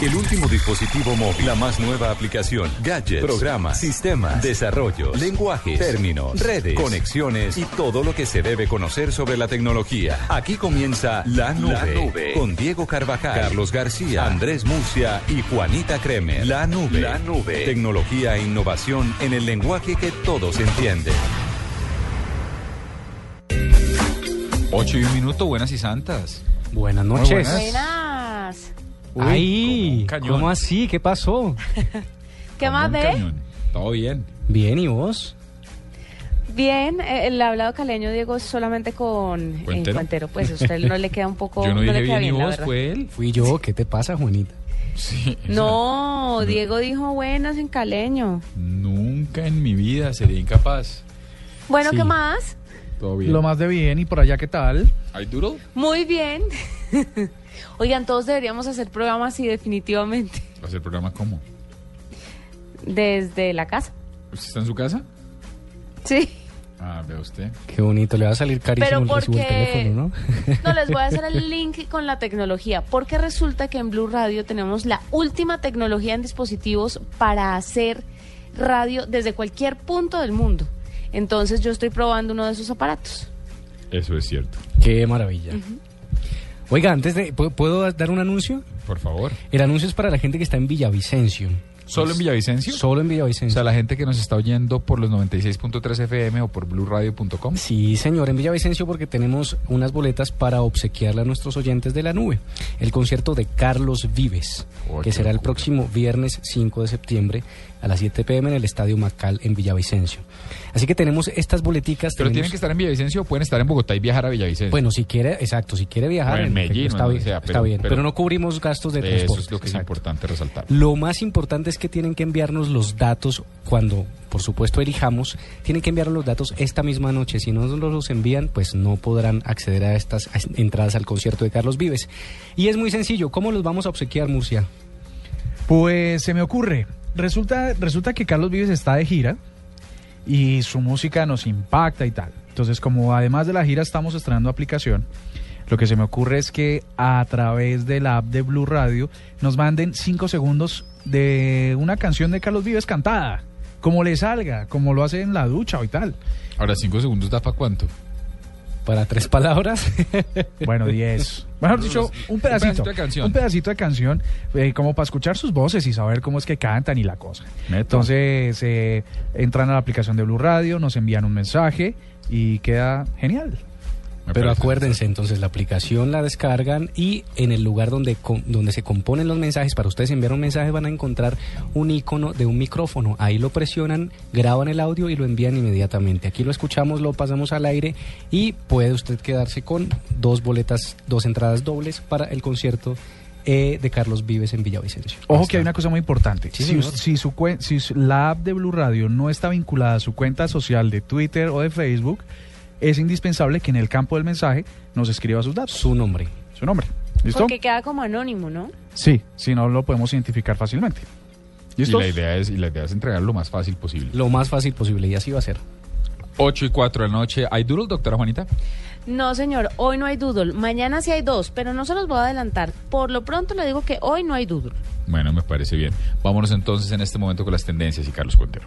El último dispositivo móvil, la más nueva aplicación, gadgets, programas, sistemas, desarrollos, lenguajes, términos, redes, conexiones y todo lo que se debe conocer sobre la tecnología. Aquí comienza La Nube, La Nube. con Diego Carvajal, Carlos García, Andrés Murcia y Juanita Kremer. La Nube, La Nube, tecnología e innovación en el lenguaje que todos entienden. Ocho y un minuto, buenas y santas. Buenas noches. buenas. Uy, Ay. ¿cómo así? ¿Qué pasó? ¿Qué Como más ve? Todo bien. Bien, ¿y vos? Bien, eh, el hablado caleño, Diego, es solamente con eh, ¿Cuentero? Cuentero. Pues a usted no le queda un poco. Yo no le dije queda bien y la vos, fue él. Fui yo. ¿Qué te pasa, Juanita? Sí. o sea, No, Diego dijo buenas en caleño. Nunca en mi vida sería incapaz. Bueno, Sí. ¿qué más? Todo bien. Lo más de bien y por allá, ¿qué tal? ¿Hay duro? Muy bien. Oigan, todos deberíamos hacer programas así definitivamente. ¿Va a hacer programa cómo? Desde la casa. ¿Usted está en su casa? Sí. Ah, vea usted. Qué bonito, le va a salir carísimo Pero el porque- teléfono, ¿no? No, les voy a hacer el link con la tecnología, porque resulta que en Blue Radio tenemos la última tecnología en dispositivos para hacer radio desde cualquier punto del mundo. Entonces yo estoy probando uno de esos aparatos. Eso es cierto. Qué maravilla. Oiga, antes de... ¿puedo- ¿Puedo dar un anuncio? Por favor. El anuncio es para la gente que está en Villavicencio. ¿Solo en Villavicencio? Solo en O Villavicencio. sea, la gente que nos está oyendo por los 96.3 FM o por blueradio.com. Sí, señor, en Villavicencio porque tenemos unas boletas para obsequiarle a nuestros oyentes de la nube. El concierto de Carlos Vives, Oh, que será el próximo viernes 5 de septiembre a las 7 pm en el Estadio Macal en Villavicencio. Así que tenemos estas boleticas. Pero tenemos- tienen que estar en Villavicencio o pueden estar en Bogotá y viajar a Villavicencio. Bueno, si quiere, exacto, si quiere viajar, O en Medellín, está, bien, sea, está pero- bien, pero- pero no cubrimos gastos de Eso transporte. es lo que es importante resaltar. Lo más importante es que tienen que enviarnos los datos cuando, por supuesto, elijamos. Tienen que enviarnos los datos esta misma noche. Si no nos los envían, pues no podrán acceder a estas entradas al concierto de Carlos Vives. Y es muy sencillo. ¿Cómo los vamos a obsequiar, Murcia? Pues se me ocurre. Resulta, resulta que Carlos Vives está de gira y su música nos impacta y tal. Entonces, como además de la gira estamos estrenando aplicación, lo que se me ocurre es que a través de la app de Blue Radio nos manden cinco segundos de una canción de Carlos Vives cantada, como le salga, como lo hace en la ducha o y tal. Ahora, cinco segundos da para cuánto. Para tres palabras. Bueno, 10. Mejor dicho, un pedacito. pedacito de canción. Un pedacito de canción, eh, como para escuchar sus voces y saber cómo es que cantan y la cosa. Neto. Entonces, eh, entran a la aplicación de Blue Radio, nos envían un mensaje y queda genial. Pero acuérdense, entonces la aplicación la descargan y en el lugar donde, donde se componen los mensajes, para ustedes enviar un mensaje van a encontrar un icono de un micrófono. Ahí lo presionan, graban el audio y lo envían inmediatamente. Aquí lo escuchamos, lo pasamos al aire y puede usted quedarse con dos boletas, dos entradas dobles para el concierto eh, de Carlos Vives en Villavicencio. Ojo que hay una cosa muy importante. Sí, si, si su si la app de Blue Radio no está vinculada a su cuenta social de Twitter o de Facebook, es indispensable que en el campo del mensaje nos escriba sus datos, Su nombre. su nombre. ¿Listo? Porque queda como anónimo, ¿no? Sí, si no lo podemos identificar fácilmente. Y la idea es y la idea es entregar lo más fácil posible. Lo más fácil posible y así va a ser. 8 y 4 de la noche. ¿Hay doodle, doctora Juanita? No, señor, hoy no hay doodle. Mañana sí hay dos, pero no se los voy a adelantar. Por lo pronto le digo que hoy no hay doodle. Bueno, me parece bien. Vámonos entonces en este momento con las tendencias y Carlos Cuentero.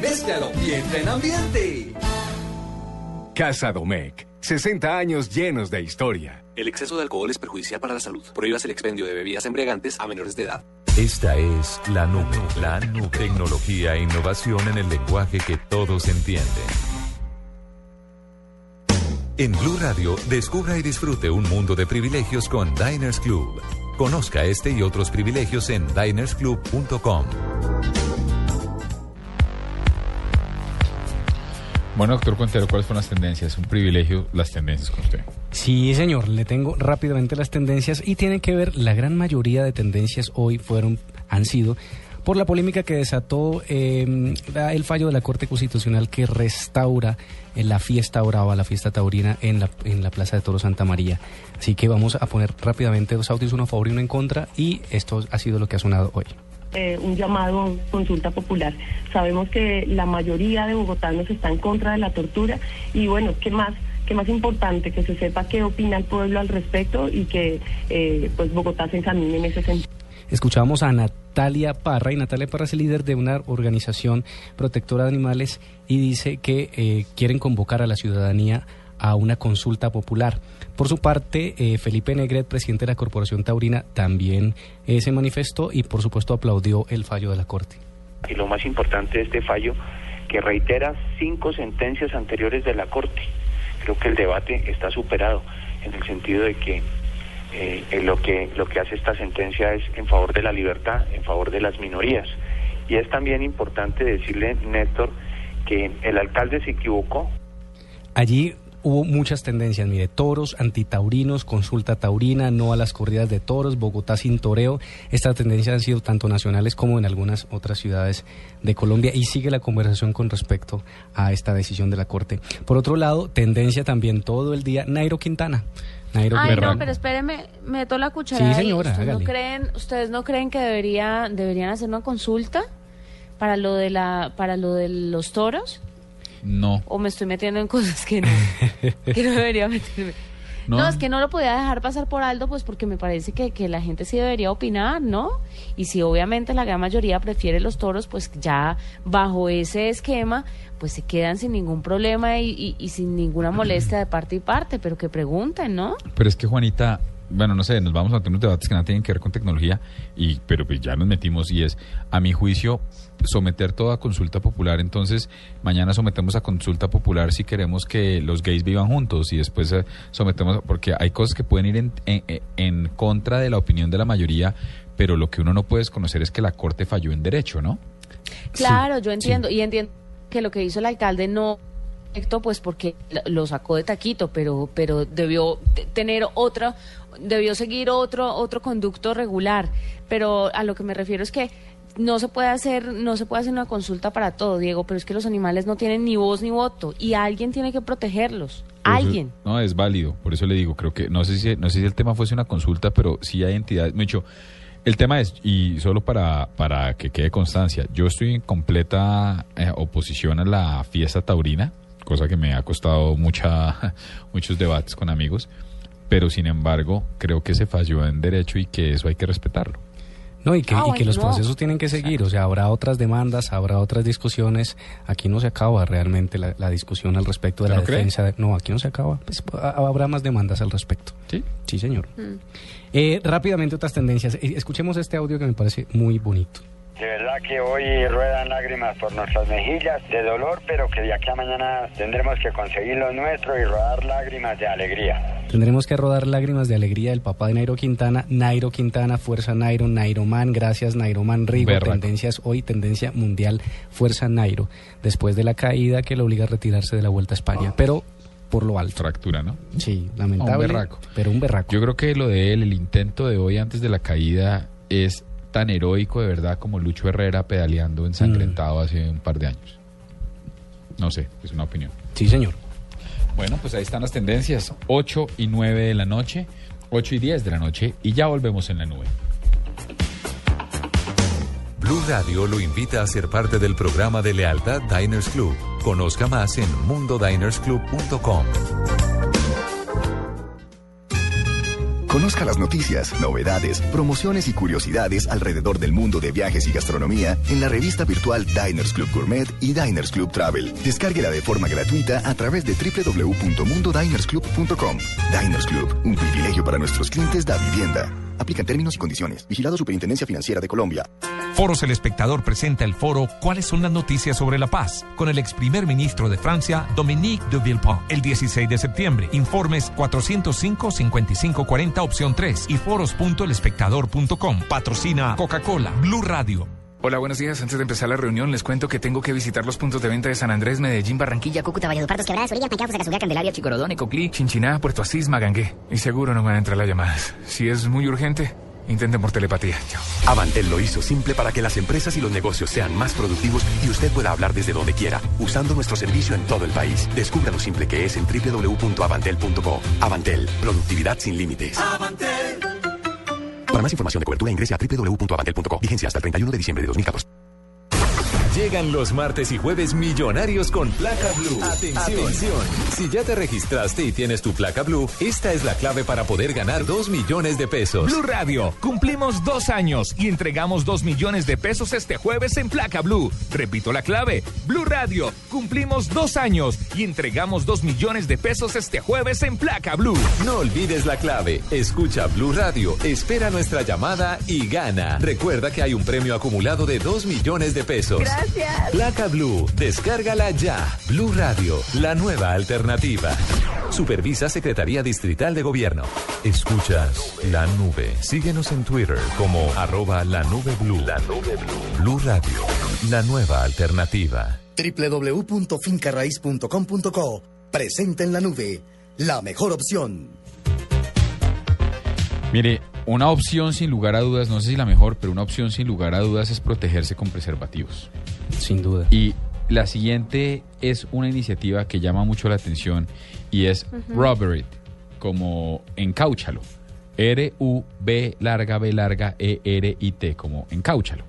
Mézclalo y entra en ambiente. Casa Domecq. 60 años llenos de historia. El exceso de alcohol es perjudicial para la salud. Prohíbas el expendio de bebidas embriagantes a menores de edad. Esta es la nube. La nube. Tecnología e innovación en el lenguaje que todos entienden. En Blue Radio, descubra y disfrute un mundo de privilegios con Diners Club. Conozca este y otros privilegios en dinersclub.com. Bueno, doctor Cuentero, ¿cuáles fueron las tendencias? Un privilegio las tendencias con usted. Sí, señor, le tengo rápidamente las tendencias y tiene que ver, la gran mayoría de tendencias hoy fueron, han sido por la polémica que desató la- el fallo de la Corte Constitucional que restaura eh, la fiesta brava, la fiesta taurina en la, en la Plaza de Toro Santa María. Así que vamos a poner rápidamente dos audios, uno a favor y uno en contra, y esto ha sido lo que ha sonado hoy. Eh, un llamado a consulta popular. Sabemos que la mayoría de bogotanos está en contra de la tortura y bueno, ¿qué más? ¿Qué más importante? Que se sepa qué opina el pueblo al respecto y que eh, pues Bogotá se examine en ese sentido. Escuchábamos a Natalia Parra y Natalia Parra es líder de una organización protectora de animales y dice que eh, quieren convocar a la ciudadanía a una consulta popular. Por su parte, eh, Felipe Negret, presidente de la Corporación Taurina, también eh, se manifestó y por supuesto aplaudió el fallo de la Corte. Y lo más importante de este fallo, que reitera cinco sentencias anteriores de la Corte. Creo que el debate está superado en el sentido de que eh, eh, lo que lo que hace esta sentencia es en favor de la libertad, en favor de las minorías. Y es también importante decirle, Néstor, que el alcalde se equivocó Allí hubo muchas tendencias, mire, toros, antitaurinos, consulta taurina, no a las corridas de toros, Bogotá sin toreo. Estas tendencias han sido tanto nacionales como en algunas otras ciudades de Colombia y sigue la conversación con respecto a esta decisión de la Corte. Por otro lado, tendencia también todo el día, Nairo Quintana. Nairo Ay, Quintana. no, pero espéreme, meto la cuchara. Sí, señora, ¿Ustedes no creen, ustedes no creen que debería, deberían hacer una consulta para lo de la, para lo de los toros? No. ¿O me estoy metiendo en cosas que no, que no debería meterme? No. No. es que no lo podía dejar pasar por alto, pues porque me parece que, que la gente sí debería opinar, ¿no? Y si obviamente la gran mayoría prefiere los toros, pues ya bajo ese esquema, pues se quedan sin ningún problema y, y- y sin ninguna molestia de parte y parte, pero que pregunten, ¿no? Pero es que Juanita, bueno, no sé, nos vamos a tener unos debates que nada tienen que ver con tecnología, y pero pues ya nos metimos y es, a mi juicio, someter toda consulta popular. Entonces, mañana sometemos a consulta popular si queremos que los gays vivan juntos y después eh, sometemos, porque hay cosas que pueden ir en, en, en contra de la opinión de la mayoría, pero lo que uno no puede desconocer es que la Corte falló en derecho, ¿no? Claro, yo entiendo, y entiendo que lo que hizo el alcalde no pues porque lo- sacó de taquito, pero pero debió te- tener otra, debió seguir otro otro conducto regular. Pero a lo que me refiero es que no se puede hacer no se puede hacer una consulta para todo, Diego, pero es que los animales no tienen ni voz ni voto y alguien tiene que protegerlos. Eso- Alguien. no, es válido. Por eso le digo, creo que, no sé si, no sé si el tema fuese una consulta, pero sí hay entidades. Mucho. El tema es, y solo para, para que quede constancia, yo estoy en completa eh, oposición a la fiesta taurina, cosa que me ha costado mucha, muchos debates con amigos, pero sin embargo, creo que se falló en derecho y que eso hay que respetarlo. No, y que, Ah, y que los no. procesos tienen que seguir, o sea, habrá otras demandas, habrá otras discusiones. Aquí no se acaba realmente la, la discusión al respecto de ¿Usted la no defensa. de- no, aquí no se acaba. Pues, ha- habrá más demandas al respecto. ¿Sí? Sí, señor. Eh, rápidamente otras tendencias. Eh, escuchemos este audio que me parece muy bonito. De verdad que hoy ruedan lágrimas por nuestras mejillas de dolor, pero que de aquí a mañana tendremos que conseguir lo nuestro y rodar lágrimas de alegría. Tendremos que rodar lágrimas de alegría del papá de Nairo Quintana. Nairo Quintana, Fuerza Nairo, Nairoman, gracias Nairoman Rigo. Berraco. Tendencias hoy, tendencia mundial, Fuerza Nairo. Después de la caída que lo obliga a retirarse de la Vuelta a España, pero por lo alto. Fractura, ¿no? Sí, lamentable. Un berraco. Pero un berraco. Yo creo que lo de él, el intento de hoy antes de la caída, es tan heroico de verdad como Lucho Herrera pedaleando ensangrentado hace un par de años. No sé, es una opinión. Sí, señor. Bueno, pues ahí están las tendencias. 8 y 9 de la noche, 8 y 10 de la noche, y ya volvemos en la nube. Blue Radio lo invita a ser parte del programa de lealtad Diners Club. Conozca más en mundodinersclub.com. Conozca las noticias, novedades, promociones y curiosidades alrededor del mundo de viajes y gastronomía en la revista virtual Diners Club Gourmet y Diners Club Travel. Descárguela de forma gratuita a través de www.mundodinersclub.com. Diners Club, un privilegio para nuestros clientes da vivienda. Aplican términos y condiciones. Vigilado Superintendencia Financiera de Colombia. Foros El Espectador presenta el foro ¿Cuáles son las noticias sobre la paz? con el ex primer ministro de Francia, Dominique de Villepin, el 16 de septiembre. Informes 405-5540 opción 3 y foros.elespectador.com. Patrocina Coca-Cola, Blue Radio. Hola, buenos días. Antes de empezar la reunión, les cuento que tengo que visitar los puntos de venta de San Andrés, Medellín, Barranquilla, Cúcuta, Valledupar, Quebradas, Orilla, Pancao, Fusagasugá, Candelaria, Chicorodón, Ecoclí, Chinchiná, Puerto Asís, Magangué. Y seguro no me van a entrar las llamadas. Si es muy urgente, intenten por telepatía. Chao. Avantel lo hizo simple para que las empresas y los negocios sean más productivos y usted pueda hablar desde donde quiera, usando nuestro servicio en todo el país. Descubra lo simple que es en www.avantel.co. Avantel, productividad sin límites. Para más información de cobertura ingrese a www.avantel.co. Vigencia hasta el 31 de diciembre de 2014. Llegan los martes y jueves millonarios con placa blue. Atención. Si ya te registraste y tienes tu placa blue, esta es la clave para poder ganar 2 millones de pesos. Blue Radio, cumplimos dos años y entregamos dos millones de pesos este jueves en Placa Blue. Repito la clave. Blue Radio, cumplimos dos años y entregamos dos millones de pesos este jueves en Placa Blue. No olvides la clave. Escucha Blue Radio, espera nuestra llamada y gana. Recuerda que hay un premio acumulado de 2 millones de pesos. Gracias. Placa Blue, descárgala ya. Blue Radio, la nueva alternativa. Supervisa Secretaría Distrital de Gobierno. Escuchas la nube. Síguenos en Twitter como arroba la nube blue. La nube blue. Blue Radio, la nueva alternativa. www.fincarraiz.com.co Presenta en la nube la mejor opción. Mire, una opción sin lugar a dudas, no sé si la mejor, pero una opción sin lugar a dudas es protegerse con preservativos. Sin duda. Y la siguiente es una iniciativa que llama mucho la atención y es. Rubberit, como encáuchalo. R-U-B larga B larga E-R-I-T, como encáuchalo.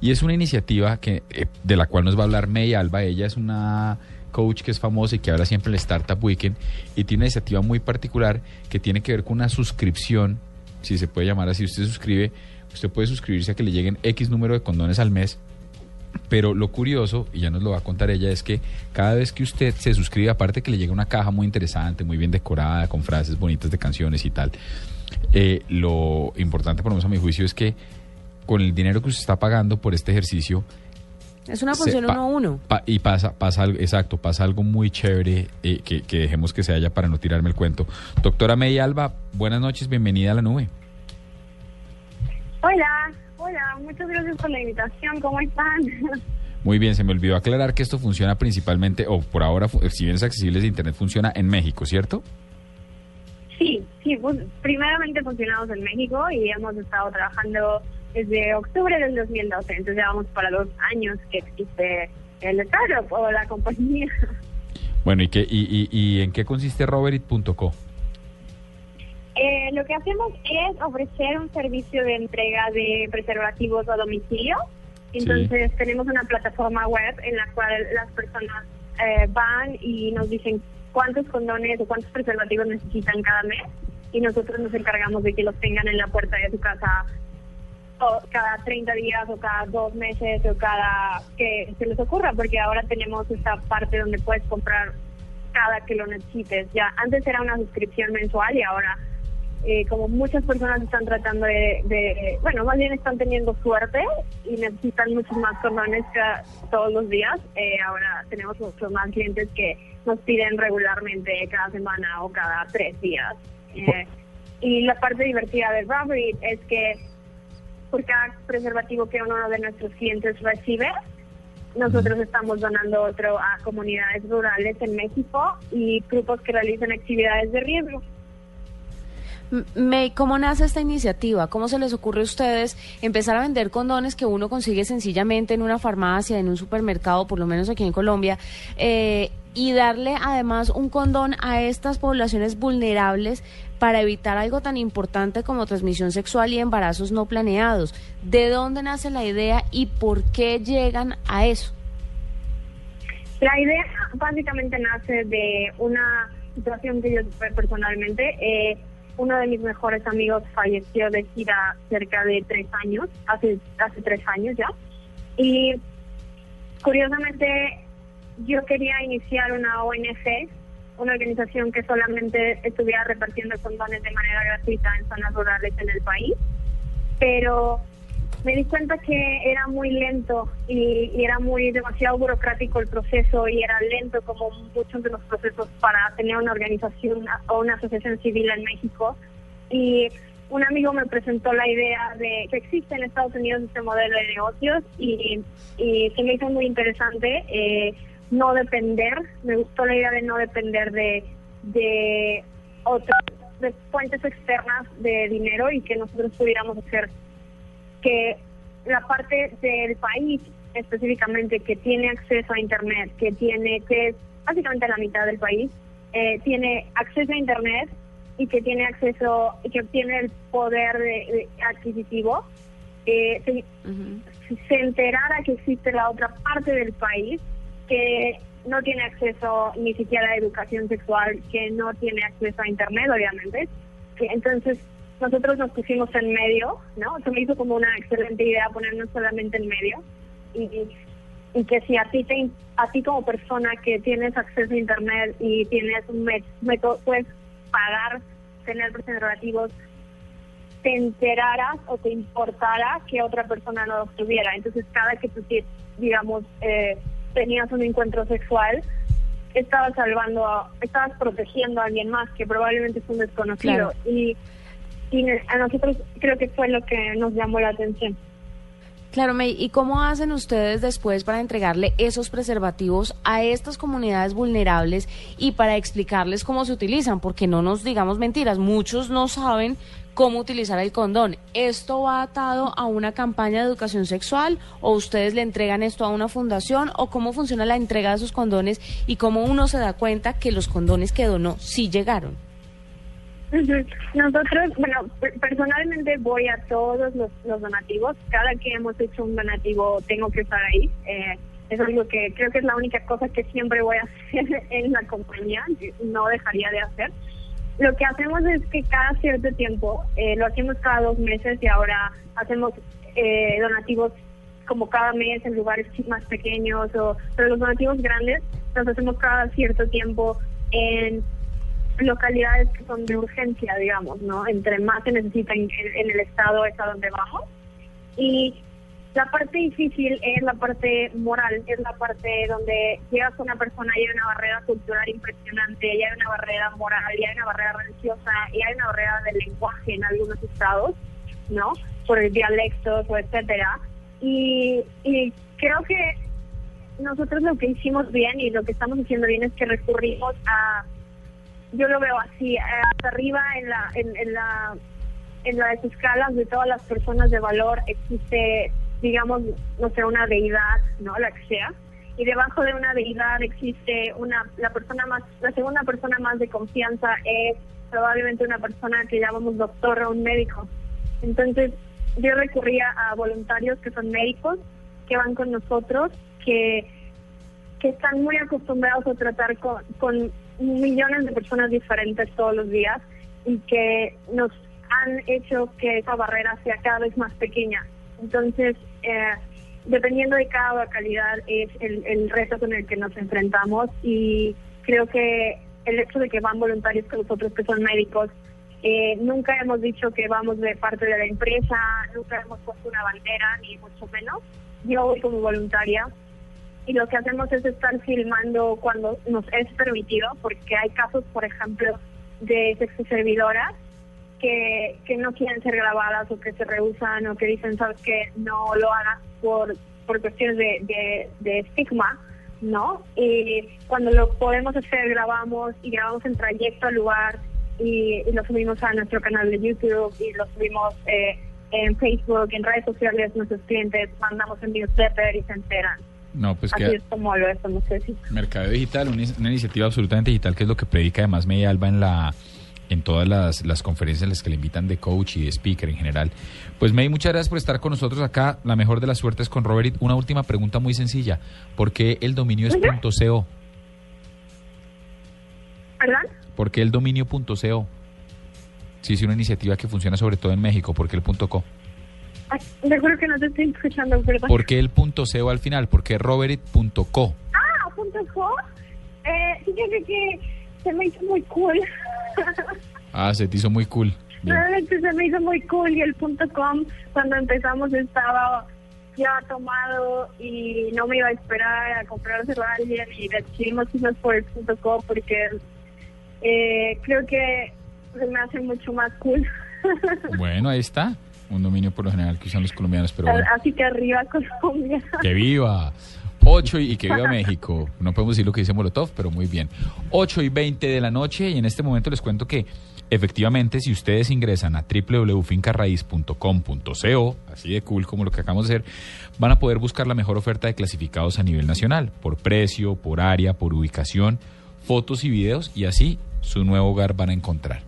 Y es una iniciativa que, eh, de la cual nos va a hablar May Alba. Ella es una coach que es famosa y que habla siempre en el Startup Weekend y tiene una iniciativa muy particular que tiene que ver con una suscripción, si se puede llamar así, usted suscribe, usted puede suscribirse a que le lleguen X número de condones al mes pero lo curioso, y ya nos lo va a contar ella, es que cada vez que usted se suscribe, aparte que le llega una caja muy interesante, muy bien decorada, con frases bonitas de canciones y tal, eh, lo importante, por lo menos a mi juicio, es que con el dinero que usted está pagando por este ejercicio, Es una se función pa- uno a uno. pa- y pasa, pasa algo, exacto, pasa algo muy chévere eh, que, que dejemos que se haya para no tirarme el cuento. Doctora May Alba, buenas noches, bienvenida a la nube. Hola, hola, muchas gracias por la invitación, ¿cómo están? Muy bien, se me olvidó aclarar que esto funciona principalmente, o por ahora, si bien es accesible de Internet, funciona en México, ¿cierto? Sí, sí, pues, primeramente funcionamos en México y hemos estado trabajando desde octubre del 2012, entonces ya vamos para dos años que existe el startup o la compañía. Bueno, ¿y, qué, y, y, y en qué consiste Roberit.co? Eh, lo que hacemos es ofrecer un servicio de entrega de preservativos a domicilio. Entonces tenemos una plataforma web en la cual las personas eh, van y nos dicen cuántos condones o cuántos preservativos necesitan cada mes y nosotros nos encargamos de que los tengan en la puerta de su casa cada 30 días o cada dos meses o cada que se les ocurra, porque ahora tenemos esta parte donde puedes comprar cada que lo necesites. Ya antes era una suscripción mensual y ahora eh, como muchas personas están tratando de, de- bueno, más bien están teniendo suerte y necesitan muchos más condones todos los días, eh, ahora tenemos muchos más clientes que nos piden regularmente cada semana o cada tres días. Eh, y la parte divertida de Robbery es que por cada preservativo que uno de nuestros clientes recibe, nosotros estamos donando otro a comunidades rurales en México y grupos que realizan actividades de riesgo. May, ¿cómo nace esta iniciativa? ¿Cómo se les ocurre a ustedes empezar a vender condones que uno consigue sencillamente en una farmacia, en un supermercado, por lo menos aquí en Colombia, eh, y darle además un condón a estas poblaciones vulnerables para evitar algo tan importante como transmisión sexual y embarazos no planeados? ¿De dónde nace la idea y por qué llegan a eso? La idea básicamente nace de una situación que yo tuve personalmente. Eh, uno de mis mejores amigos falleció de SIDA cerca de tres años, hace, hace tres años ya. Y curiosamente yo quería iniciar una ONG, una organización que solamente estuviera repartiendo condones de manera gratuita en zonas rurales en el país, pero me di cuenta que era muy lento y, era muy demasiado burocrático el proceso y era lento como muchos de los procesos para tener una organización o una asociación civil en México. Y un amigo me presentó la idea de que existe en Estados Unidos este modelo de negocios y, y se me hizo muy interesante eh, no depender, me gustó la idea de no depender de, de otras de fuentes externas de dinero y que nosotros pudiéramos hacer que la parte del país específicamente que tiene acceso a internet, que tiene que es básicamente la mitad del país, eh, tiene acceso a internet y que tiene acceso y que tiene el poder de, de adquisitivo, eh, se, se enterara que existe la otra parte del país que no tiene acceso ni siquiera a educación sexual, que no tiene acceso a internet, obviamente. Entonces nosotros nos pusimos en medio, ¿no? Se me hizo como una excelente idea ponernos solamente en medio y, que si a ti te, a ti como persona que tienes acceso a internet y tienes un método, puedes pagar tener preservativos, te enteraras o te importara que otra persona no los tuviera. Entonces cada que tú, digamos, eh, tenías un encuentro sexual, estabas salvando, a- estabas protegiendo a alguien más que probablemente es un desconocido. Claro. Y, y a nosotros creo que fue lo que nos llamó la atención. Claro, May, ¿y cómo hacen ustedes después para entregarle esos preservativos a estas comunidades vulnerables y para explicarles cómo se utilizan? Porque no nos digamos mentiras, muchos no saben cómo utilizar el condón. ¿Esto va atado a una campaña de educación sexual o ustedes le entregan esto a una fundación o cómo funciona la entrega de esos condones y cómo uno se da cuenta que los condones que donó sí llegaron? Nosotros, bueno, per- personalmente voy a todos los, los donativos. Cada que hemos hecho un donativo tengo que estar ahí. Eh, es algo que creo que es la única cosa que siempre voy a hacer en la compañía. No dejaría de hacer. Lo que hacemos es que cada cierto tiempo, eh, lo hacemos cada dos meses y ahora hacemos eh, donativos como cada mes en lugares más pequeños, o, pero los donativos grandes los hacemos cada cierto tiempo en localidades que son de urgencia, digamos, ¿no? Entre más se necesita en, en- en el estado es a donde vamos. Y la parte difícil es la parte moral, es la parte donde llegas con una persona y hay una barrera cultural impresionante, y hay una barrera moral, y hay una barrera religiosa, y hay una barrera del lenguaje en algunos estados, ¿no? Por el dialectos o etcétera. Y, creo que nosotros lo que hicimos bien y lo que estamos haciendo bien es que recurrimos a yo lo veo así, hasta arriba en la, en, en la, en las escalas de todas las personas de valor existe, digamos, no sé, una deidad, ¿no? La que sea. Y debajo de una deidad existe una, la persona más, la segunda persona más de confianza es probablemente una persona que llamamos doctor o un médico. Entonces, yo recurría a voluntarios que son médicos, que van con nosotros, que que están muy acostumbrados a tratar con, con millones de personas diferentes todos los días y que nos han hecho que esa barrera sea cada vez más pequeña. Entonces, eh, dependiendo de cada localidad es el, el reto con el que nos enfrentamos y creo que el hecho de que van voluntarios con nosotros que son médicos, eh, nunca hemos dicho que vamos de parte de la empresa, nunca hemos puesto una bandera, ni mucho menos. Yo voy como voluntaria y lo que hacemos es estar filmando cuando nos es permitido, porque hay casos, por ejemplo, de sexoservidoras que, que no quieren ser grabadas o que se rehusan o que dicen, sabes que no lo hagas por, por cuestiones de, de, de estigma, ¿no? Y cuando lo podemos hacer, grabamos y grabamos en trayecto al lugar y, y lo subimos a nuestro canal de YouTube y lo subimos eh, en Facebook, en redes sociales, nuestros clientes mandamos en newsletter y se enteran. No, pues Así que es como lo sí. Mercado digital, una, una iniciativa absolutamente digital, que es lo que predica además Media Alba en la en todas las, las conferencias en las que le invitan de coach y de speaker en general. Pues May, muchas gracias por estar con nosotros acá. La mejor de las suertes con Robert. Una última pregunta muy sencilla. ¿Por qué el dominio es punto .co? ¿Perdón? ¿Por qué el dominio punto .co? Sí, sí, una iniciativa que funciona sobre todo en México. ¿Por qué el punto .co? Ay, recuerdo que no te estoy escuchando, perdón. ¿Por qué el punto .co al final? ¿Por qué roberit.co? Ah, punto co. Eh, fíjate que se me hizo muy cool. Ah, se te hizo muy cool. Bien. Realmente se me hizo muy cool y el punto com cuando empezamos estaba ya tomado y no me iba a esperar a comprárselo a alguien y decidimos irnos por el punto com porque eh, creo que se me hace mucho más cool. Bueno, ahí está. Un dominio por lo general que usan los colombianos, pero bueno. Así que arriba Colombia. ¡Que viva! 8 y, y que viva México. No podemos decir lo que dice Molotov, pero muy bien. 8 y 20 de la noche y en este momento les cuento que efectivamente si ustedes ingresan a www.fincarraiz.com.co, así de cool como lo que acabamos de hacer, van a poder buscar la mejor oferta de clasificados a nivel nacional, por precio, por área, por ubicación, fotos y videos y así su nuevo hogar van a encontrar.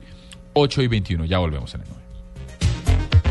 8 y 21, ya volvemos en el 9.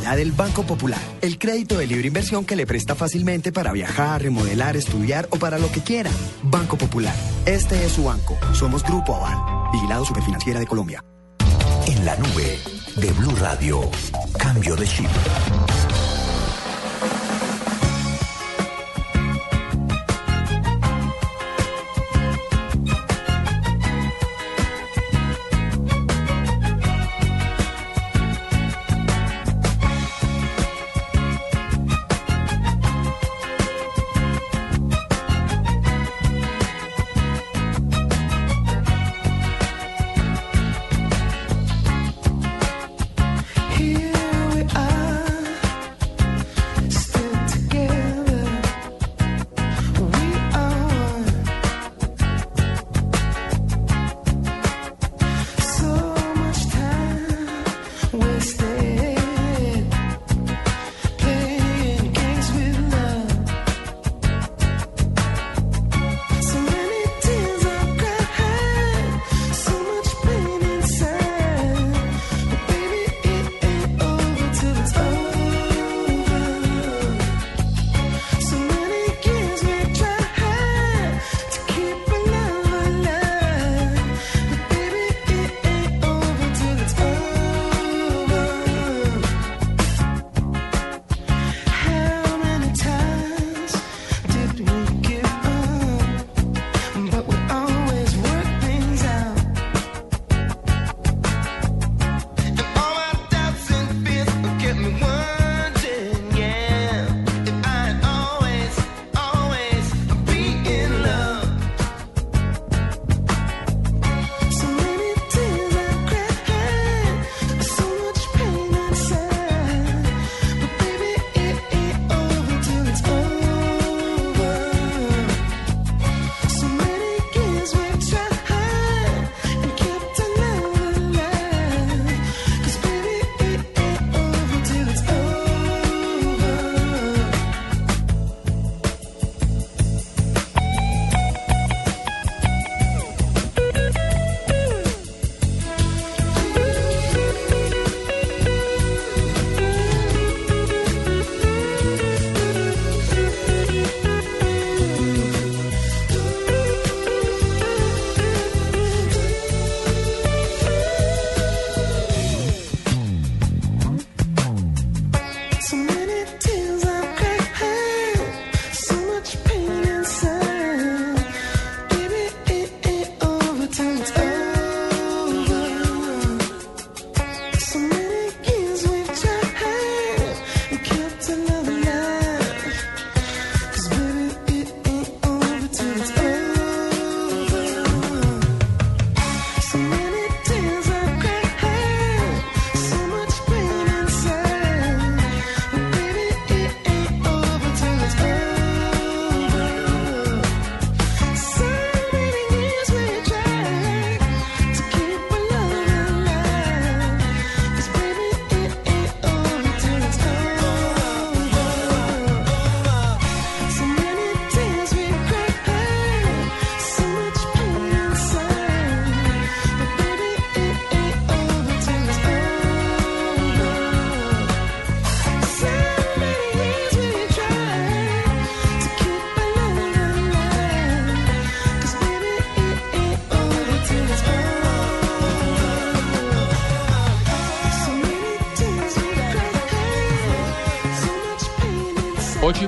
Del Banco Popular. El crédito de libre inversión que le presta fácilmente para viajar, remodelar, estudiar o para lo que quiera. Banco Popular. Este es su banco. Somos Grupo Aval. Vigilado Superfinanciera de Colombia. En la nube de Blue Radio, cambio de chip.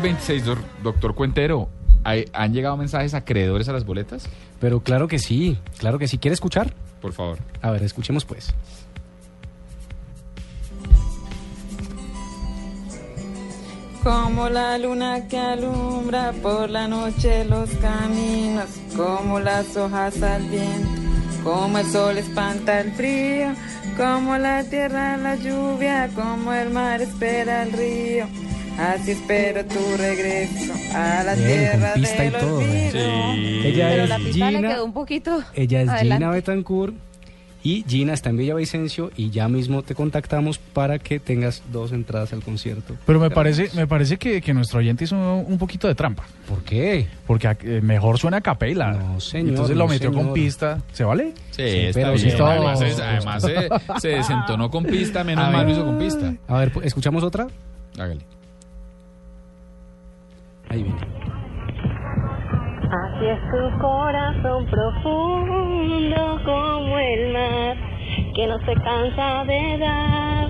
26, dor- doctor Cuentero. ¿hay- ¿Han llegado mensajes acreedores a las boletas? Pero claro que sí, claro que sí. ¿Quiere escuchar? Por favor. A ver, escuchemos pues. Como la luna que alumbra por la noche los caminos, como las hojas al viento, como el sol espanta el frío, como la tierra la lluvia, como el mar espera el río. Así espero tu regreso a la Bien, tierra con pista y todo, ¿eh? Ella Pero es la pista le Gina. quedó un poquito. Ella es adelante. Gina Betancourt y Gina está en Villavicencio y ya mismo te contactamos para que tengas dos entradas al concierto. Pero me parece, me parece que, que nuestro oyente hizo un poquito de trampa. ¿Por qué? Porque a- eh, mejor suena a capela. No, señor, Entonces lo no, metió con pista. ¿Se vale? Sí, está pero bien. Además, es- además se, se desentonó con pista, menos A mal ver. lo hizo con pista. A ver, ¿escuchamos otra? Hágale. Ahí viene. Así es tu corazón profundo como el mar, que no se cansa de dar,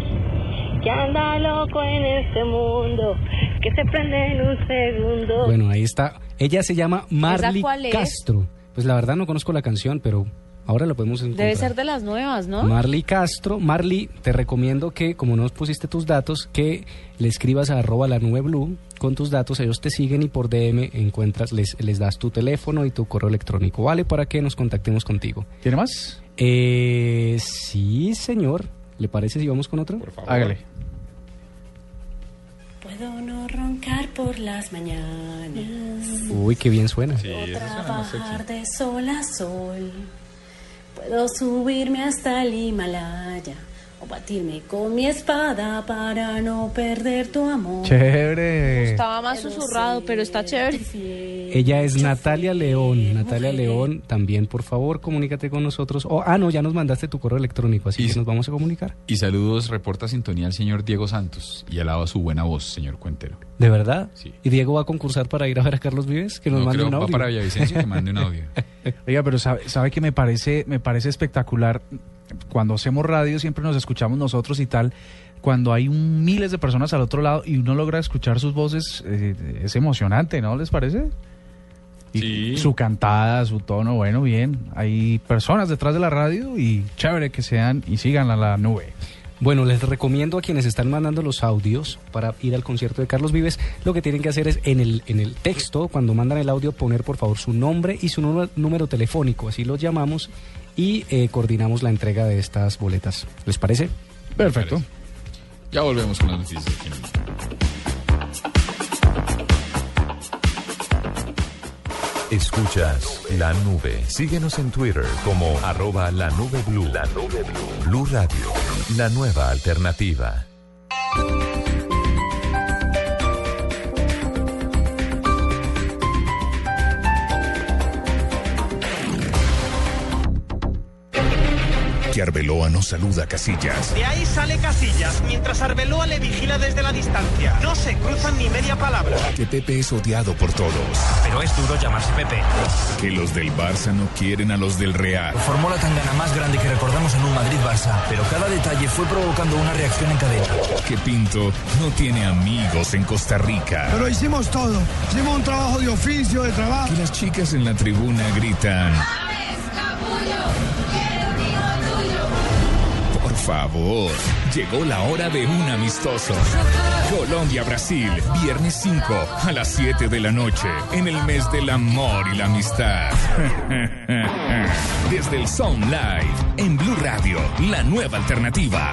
que anda loco en este mundo, que se prende en un segundo. Bueno, ahí está. Ella se llama Marley? Castro. Pues la verdad no conozco la canción, pero ahora la podemos encontrar. Debe ser de las nuevas, ¿no? Marley Castro. Marley, te recomiendo que, como no pusiste tus datos, que le escribas a arroba la nube blue con tus datos. Ellos te siguen y por DM encuentras, les, les das tu teléfono y tu correo electrónico, ¿vale? Para que nos contactemos contigo. ¿Tiene más? Eh, sí, señor. ¿Le parece si vamos con otra? Por favor. Hágale. Puedo no roncar por las mañanas. Uy, qué bien suena. o trabajar de sol a sol. Puedo subirme hasta el Himalaya o batirme con mi espada para no perder tu amor. Chévere. Estaba más susurrado, pero está chévere. Ella es Natalia León. Natalia León, también por favor comunícate con nosotros. Oh, ah, no, ya nos mandaste tu correo electrónico, así que nos vamos a comunicar. Y saludos, reporta sintonía al señor Diego Santos y alaba su buena voz, señor Cuentero. ¿De verdad? Sí. ¿Y Diego va a concursar para ir a ver a Carlos Vives? Que nos No, mande creo un va audio. para Villavicencio que mande un audio. Oiga, pero sabe, sabe que me parece, me parece espectacular. Cuando hacemos radio siempre nos escuchamos nosotros y tal. Cuando hay un- miles de personas al otro lado y uno logra escuchar sus voces, eh, es emocionante, ¿no les parece? Y Su cantada, su tono, bueno, bien. Hay personas detrás de la radio y chévere que sean y sigan a la nube. Bueno, les recomiendo a quienes están mandando los audios para ir al concierto de Carlos Vives, lo que tienen que hacer es en el, en el texto, cuando mandan el audio, poner por favor su nombre y su número, número telefónico. Así los llamamos y eh, coordinamos la entrega de estas boletas. ¿Les parece? Perfecto. Ya volvemos con las noticias. Escuchas la nube. Síguenos en Twitter como arroba la nube blue. La nube blue. Blue Radio, la nueva alternativa. Que Arbeloa no saluda a Casillas. De ahí sale Casillas, mientras Arbeloa le vigila desde la distancia. No se cruzan ni media palabra. Que Pepe es odiado por todos. Pero es duro llamarse Pepe. Que los del Barça no quieren a los del Real. Formó la tangana más grande que recordamos en un Madrid-Barça, pero cada detalle fue provocando una reacción en cadena. Que Pinto no tiene amigos en Costa Rica. Pero hicimos todo. Hicimos un trabajo de oficio, de trabajo. Que las chicas en la tribuna gritan. Favor, llegó la hora de un amistoso. Colombia-Brasil, viernes 5 a las 7 de la noche, en el mes del amor y la amistad. Desde el Sound Live, en Blue Radio, la nueva alternativa.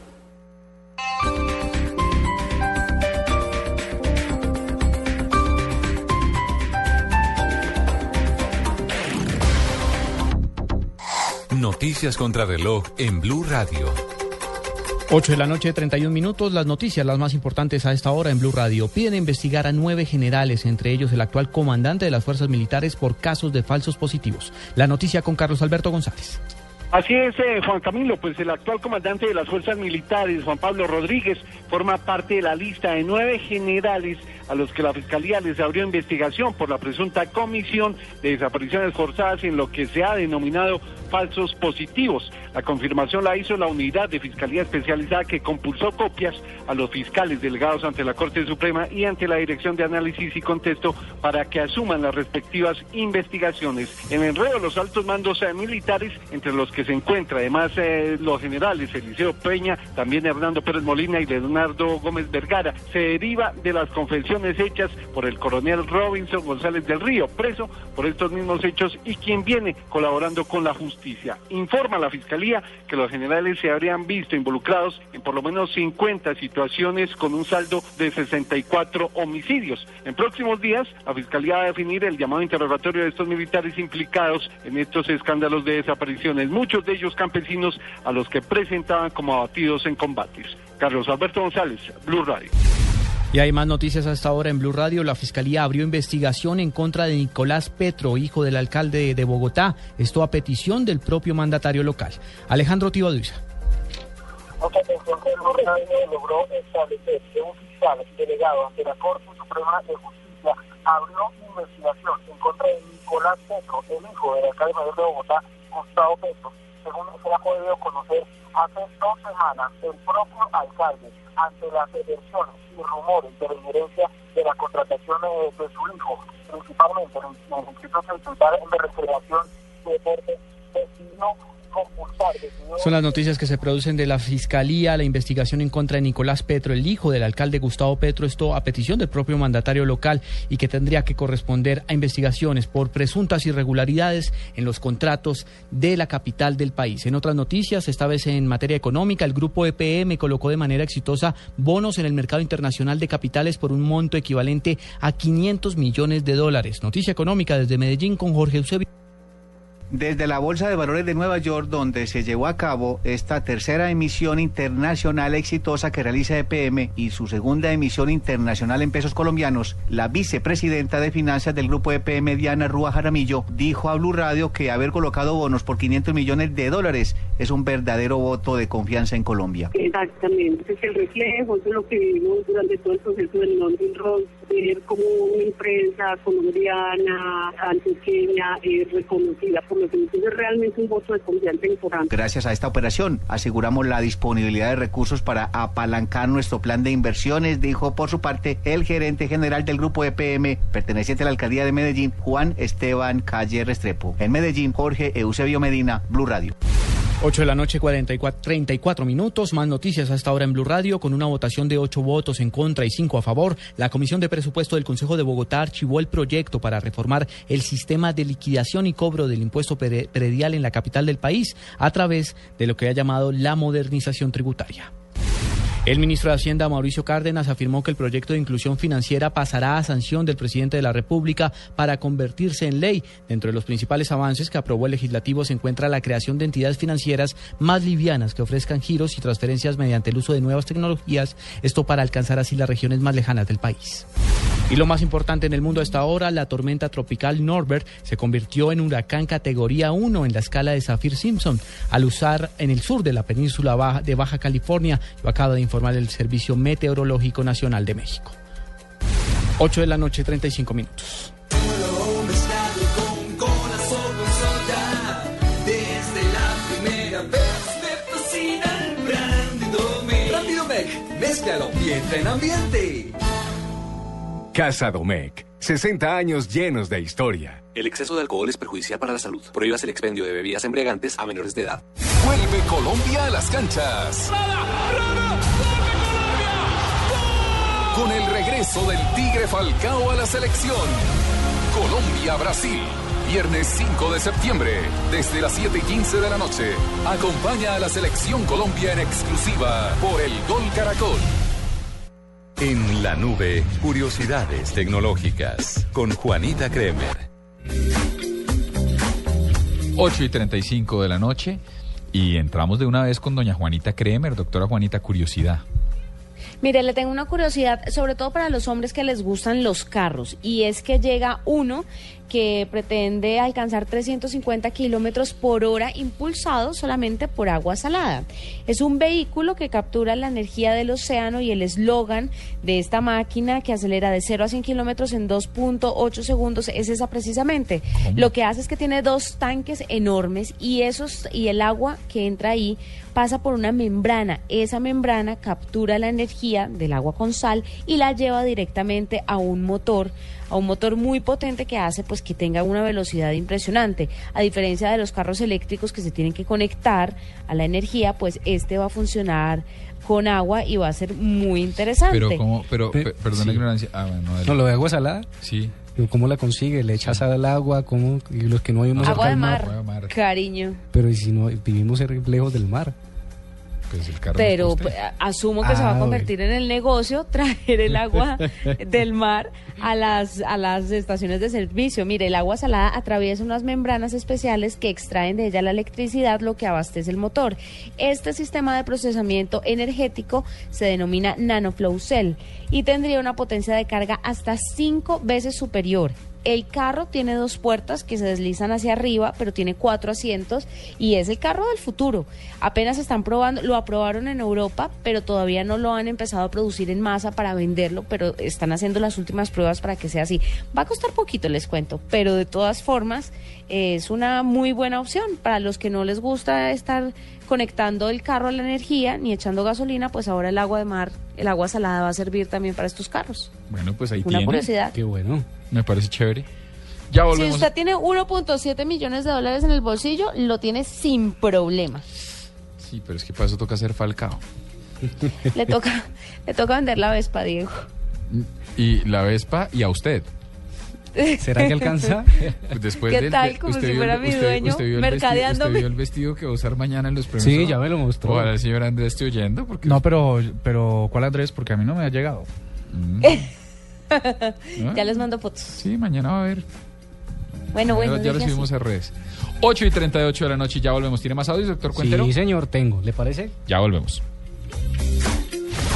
Noticias contra reloj en Blue Radio. 8 de la noche, 31 minutos. Las noticias, las más importantes a esta hora en Blue Radio. Piden investigar a nueve generales, entre ellos el actual comandante de las fuerzas militares, por casos de falsos positivos. La noticia con Carlos Alberto González. Así es, eh, Juan Camilo, pues el actual comandante de las fuerzas militares, Juan Pablo Rodríguez, forma parte de la lista de nueve generales a los que la Fiscalía les abrió investigación por la presunta comisión de desapariciones forzadas en lo que se ha denominado falsos positivos. La confirmación la hizo la unidad de Fiscalía Especializada que compulsó copias a los fiscales delegados ante la Corte Suprema y ante la Dirección de Análisis y Contesto para que asuman las respectivas investigaciones. En enredo los altos mandos eh, militares, entre los que se encuentra además eh, los generales Eliseo Peña, también Hernando Pérez Molina y Leonardo Gómez Vergara, se deriva de las confesiones hechas por el coronel Robinson González del Río, preso por estos mismos hechos y quien viene colaborando con la justicia. Informa la Fiscalía que los generales se habrían visto involucrados en por lo menos 50 situaciones con un saldo de 64 homicidios. En próximos días, la Fiscalía va a definir el llamado interrogatorio de estos militares implicados en estos escándalos de desapariciones, muchos de ellos campesinos a los que presentaban como abatidos en combates. Carlos Alberto González, Blue Radio. Y hay más noticias a esta hora en Blue Radio. La Fiscalía abrió investigación en contra de Nicolás Petro, hijo del alcalde de Bogotá. Esto a petición del propio mandatario local. Alejandro Tibaduiza. Otra atención que logró establecer que un fiscal delegado ante la Corte Suprema de Justicia abrió investigación en contra de Nicolás Petro, el hijo del alcalde mayor de Bogotá, Gustavo Petro. Según se ha podido conocer, hace dos semanas el propio alcalde, ante las versiones y rumores de la injerencia de la contratación eh, de su hijo, principalmente en el Instituto Central de Recreación y Deporte, decidió Son las noticias que se producen de la Fiscalía, la investigación en contra de Nicolás Petro, el hijo del alcalde Gustavo Petro, esto a petición del propio mandatario local y que tendría que corresponder a investigaciones por presuntas irregularidades en los contratos de la capital del país. En otras noticias, esta vez en materia económica, el grupo EPM colocó de manera exitosa bonos en el mercado internacional de capitales por un monto equivalente a 500 millones de dólares. Noticia económica desde Medellín con Jorge Eusebio. Desde la Bolsa de Valores de Nueva York, donde se llevó a cabo esta tercera emisión internacional exitosa que realiza EPM y su segunda emisión internacional en pesos colombianos, la vicepresidenta de finanzas del grupo EPM, Diana Rúa Jaramillo, dijo a Blue Radio que haber colocado bonos por 500 millones de dólares es un verdadero voto de confianza en Colombia. Exactamente, es el reflejo de lo que vivimos durante todo el proceso del London Road, ver como una empresa colombiana, antioqueña, es reconocida por Es realmente un voto de confianza importante. Gracias a esta operación aseguramos la disponibilidad de recursos para apalancar nuestro plan de inversiones, dijo por su parte el gerente general del grupo EPM, perteneciente a la alcaldía de Medellín, Juan Esteban Calle Restrepo. En Medellín, Jorge Eusebio Medina, Blue Radio. 8 de la noche, 44, 34 minutos. Más noticias hasta ahora en Blue Radio. Con una votación de 8 votos en contra y 5 a favor, la Comisión de Presupuesto del Consejo de Bogotá archivó el proyecto para reformar el sistema de liquidación y cobro del impuesto predial en la capital del país a través de lo que ha llamado la modernización tributaria. El ministro de Hacienda, Mauricio Cárdenas, afirmó que el proyecto de inclusión financiera pasará a sanción del presidente de la República para convertirse en ley. Dentro de los principales avances que aprobó el legislativo se encuentra la creación de entidades financieras más livianas que ofrezcan giros y transferencias mediante el uso de nuevas tecnologías, esto para alcanzar así las regiones más lejanas del país. Y lo más importante en el mundo hasta ahora, la tormenta tropical Norbert se convirtió en huracán categoría 1 en la escala de Saffir-Simpson al usar en el sur de la península de Baja California. Lo acaba de informar el Servicio Meteorológico Nacional de México. 8 de la noche, 35 minutos. mézclalo y entra en ambiente. Casa Domecq. 60 años llenos de historia. El exceso de alcohol es perjudicial para la salud. Prohíbas el expendio de bebidas embriagantes a menores de edad. Vuelve Colombia a las canchas. Con el regreso del Tigre Falcao a la selección. Colombia-Brasil. Viernes 5 de septiembre, desde las 7 y 15 de la noche. Acompaña a la selección Colombia en exclusiva por el Gol Caracol. En la nube, curiosidades tecnológicas con Juanita Kremer. 8 y 35 de la noche. Y entramos de una vez con doña Juanita Kremer, doctora Juanita, curiosidad. Mire, le tengo una curiosidad, sobre todo para los hombres que les gustan los carros, y es que llega uno que pretende alcanzar 350 kilómetros por hora impulsado solamente por agua salada. Es un vehículo que captura la energía del océano y el eslogan de esta máquina que acelera de 0 a 100 kilómetros en 2.8 segundos es esa precisamente. Lo que hace es que tiene dos tanques enormes y esos y el agua que entra ahí pasa por una membrana. Esa membrana captura la energía del agua con sal y la lleva directamente a un motor a un motor muy potente que hace pues que tenga una velocidad impresionante. A diferencia de los carros eléctricos que se tienen que conectar a la energía, pues este va a funcionar con agua y va a ser muy interesante. Pero, ¿cómo? Pero, Pe- pe- perdón sí. la ignorancia. Ah, bueno. No, lo de agua salada. Sí. ¿Cómo la consigue? ¿Le echas al agua? ¿Cómo? Y los que no vivimos cerca agua de mar, cariño. Pero ¿y si no vivimos lejos del mar? Pues el carro Pero pues, asumo que se va a Ah, convertir en el negocio traer el agua del mar a las, a las estaciones de servicio. Mire, el agua salada atraviesa unas membranas especiales que extraen de ella la electricidad, lo que abastece el motor. Este sistema de procesamiento energético se denomina nanoflow cell y tendría una potencia de carga hasta cinco veces superior. El carro tiene dos puertas que se deslizan hacia arriba, pero tiene cuatro asientos y es el carro del futuro. Apenas están probando, lo aprobaron en Europa, pero todavía no lo han empezado a producir en masa para venderlo, pero están haciendo las últimas pruebas para que sea así. Va a costar poquito, les cuento, pero de todas formas eh, es una muy buena opción para los que no les gusta estar conectando el carro a la energía ni echando gasolina, pues ahora el agua de mar, el agua salada va a servir también para estos carros. Bueno, pues ahí Una tiene. curiosidad. Qué bueno. Me parece chévere. Ya Si usted tiene 1.7 millones de dólares en el bolsillo, lo tiene sin problema. Sí, pero es que para eso toca hacer Falcao. Le toca, le toca vender la Vespa, Diego. Y la Vespa y a usted. ¿Será que alcanza? Pues Después ¿Qué del- tal? de- Como usted si vio fuera el- mi usted- dueño, usted vio el vestido- mercadeándome. Usted vio el vestido que va a usar mañana en los premios. Sí, ya me lo mostró. Ojalá el señor Andrés esté oyendo. Porque No, pero, pero ¿cuál Andrés? Porque a mí no me ha llegado. ya les mando fotos. Sí, mañana va a haber. Bueno, bueno. ya lo así. subimos a redes. 8 y 38 de la noche y ya volvemos. ¿Tiene más audios, doctor Cuentero? Sí, señor, tengo. ¿Le parece? Ya volvemos.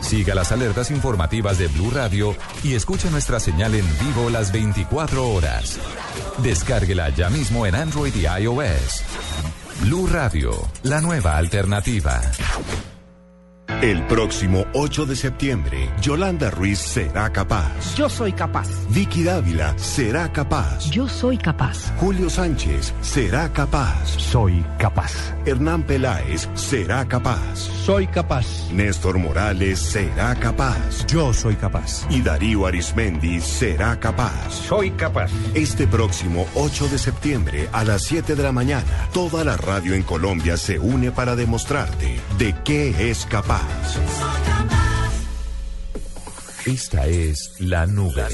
Siga las alertas informativas de Blue Radio y escuche nuestra señal en vivo las 24 horas. Descárguela ya mismo en Android y iOS. Blue Radio, la nueva alternativa. El próximo 8 de septiembre, Yolanda Ruiz será capaz. Yo soy capaz. Vicky Dávila será capaz. Yo soy capaz. Julio Sánchez será capaz. Soy capaz. Hernán Peláez será capaz. Soy capaz. Néstor Morales será capaz. Yo soy capaz. Y Darío Arismendi será capaz. Soy capaz. Este próximo 8 de septiembre a las 7 de la mañana, toda la radio en Colombia se une para demostrarte de qué es capaz. Esta es La Nube.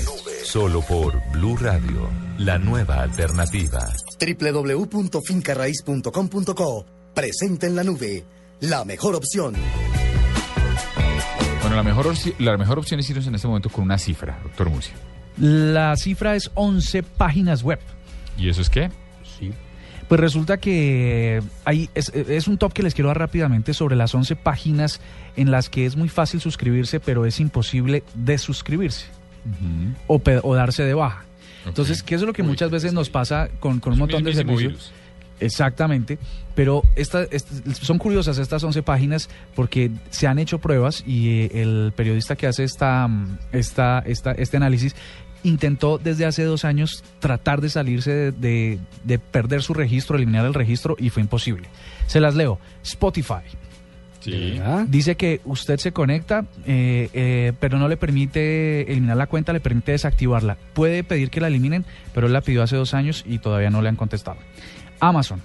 Solo por Blue Radio, la nueva alternativa. www.fincarraiz.com.co Presenta en la nube. La mejor opción. Bueno, la mejor, la mejor opción es irnos en este momento con una cifra, doctor Murcia. La cifra es 11 páginas web. ¿Y eso es qué? Pues resulta que hay, es, es un top que les quiero dar rápidamente sobre las 11 páginas en las que es muy fácil suscribirse, pero es imposible desuscribirse o, pe- o darse de baja. Entonces, ¿qué es lo que muchas veces nos pasa con, con un montón de servicios? virus. Exactamente, pero esta, est- son curiosas estas 11 páginas porque se han hecho pruebas y el periodista que hace esta, esta, esta, este análisis intentó desde hace dos años tratar de salirse de, de- de perder su registro, eliminar el registro y fue imposible. Se las leo. Spotify. Sí. Dice que usted se conecta, eh, eh, pero no le permite eliminar la cuenta, le permite desactivarla. Puede pedir que la eliminen, pero él la pidió hace dos años y todavía no le han contestado. Amazon.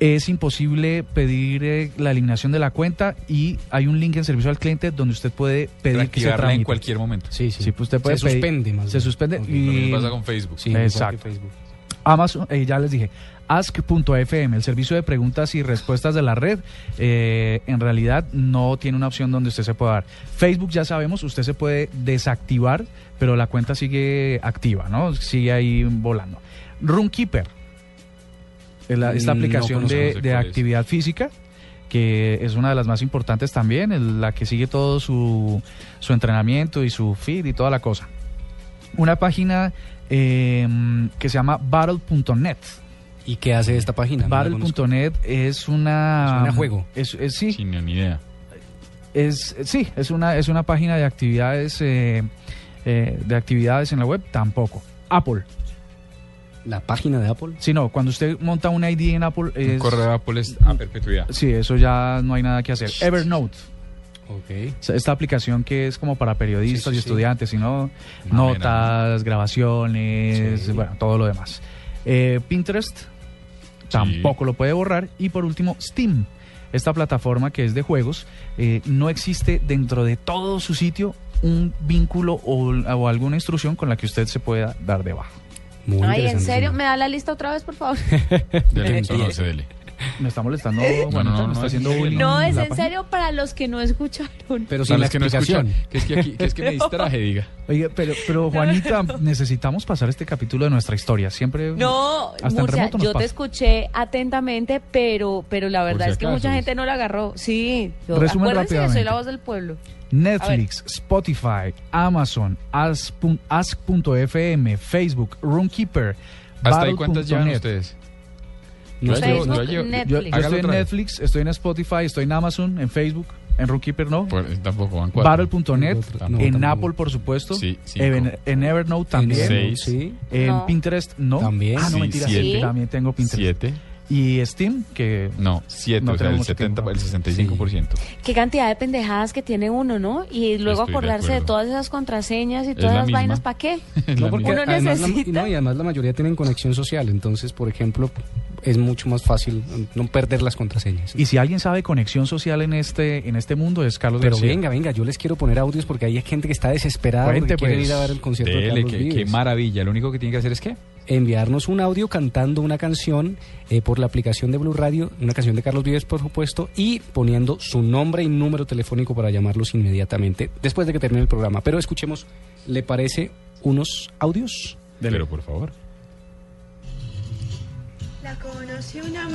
Es imposible pedir eh, la eliminación de la cuenta y hay un link en servicio al cliente donde usted puede pedir que se Reactivarla en tramite. cualquier momento. Sí, sí. Sí, pues usted puede Se pedir- suspende, más Se bien. suspende Ok. Lo y mismo pasa con Facebook. Sí, Exacto. Facebook. Amazon, eh, ya les dije, ask.fm, el servicio de preguntas y respuestas de la red, eh, en realidad no tiene una opción donde usted se pueda dar. Facebook ya sabemos, usted se puede desactivar, pero la cuenta sigue activa, ¿no? Sigue ahí volando. Runkeeper, la- esta no aplicación de, de es. actividad física que es una de las más importantes también, el- la que sigue todo su, su entrenamiento y su feed y toda la cosa. Una página eh, que se llama battle.net. ¿Y qué hace esta página? Battle.net es una... Suena a juego. Es, es- sí, Sin ni idea. es, sí, es una, es una página de actividades, eh, eh, de actividades en la web, tampoco. Apple. La página de Apple. Sí, no, cuando usted monta un ID en Apple Un es... correo de Apple es a perpetuidad. Sí, eso ya no hay nada que hacer. Evernote. Ok. O sea, Esta aplicación que es como para periodistas Sí, sí, y sí. estudiantes, sino Más notas, grabaciones, Sí. bueno, todo lo demás. Eh, Pinterest tampoco lo puede borrar. Y por último, Steam. Esta plataforma que es de juegos, eh, no existe dentro de todo su sitio un vínculo o, o alguna instrucción con la que usted se pueda dar de baja. Muy Ay, ¿en serio? ¿Me da la lista otra vez, por favor? Dele, no se dele. Me está molestando, No, Juanita, no, me no, está es haciendo bullying. No, es en serio para los que no escucharon. Pero Para sin la los que no explicación. escuchan, que es que, aquí, que es que me distraje, diga. Oiga, pero, pero Juanita, necesitamos pasar este capítulo de nuestra historia. Siempre. No, hasta en Murcia, remoto nos yo te escuché atentamente, pero, pero la verdad si es que mucha gente no la agarró. Sí, yo, acuérdense que soy la voz del pueblo. Netflix, Spotify, Amazon, Ask- Ask.fm, Facebook, Runkeeper. ¿Hasta ahí cuántas llevan ustedes? No Yo Facebook, yo Netflix. Yo, estoy en. Netflix, estoy en Spotify, estoy en Amazon, en Facebook, en Runkeeper no. Pues, tampoco van cuatro. Battle.net, No, en tampoco. Apple por supuesto, Sí, en, en Evernote también, En Seis. Sí. en No. Pinterest no. También. Ah, no, Sí, mentira, siete. también tengo Pinterest. Siete. Y Steam, que No, siete, No o sea, el tenemos 70, tiempo. el 65%. Qué cantidad de pendejadas que tiene uno, ¿no? Y luego Estoy de acordarse de, todas esas contraseñas y Es todas la las misma. vainas, ¿para qué? Es No, porque. Uno además necesita- y no, y además la mayoría tienen conexión social, entonces, por ejemplo, es mucho más fácil no perder las contraseñas. y si alguien sabe conexión social en este en este mundo es Carlos Pero García. venga, venga, yo les quiero poner audios porque hay gente que está desesperada Cuente, porque quiere pues. ir a ver el concierto de Dele, Carlos qué, qué maravilla. Lo único que tiene que hacer es que enviarnos un audio cantando una canción eh, por la aplicación de Blue Radio, una canción de Carlos Vives, por supuesto, y poniendo su nombre y número telefónico para llamarlos inmediatamente después de que termine el programa. Pero escuchemos, ¿le parece unos audios? Pero por favor. La conocí una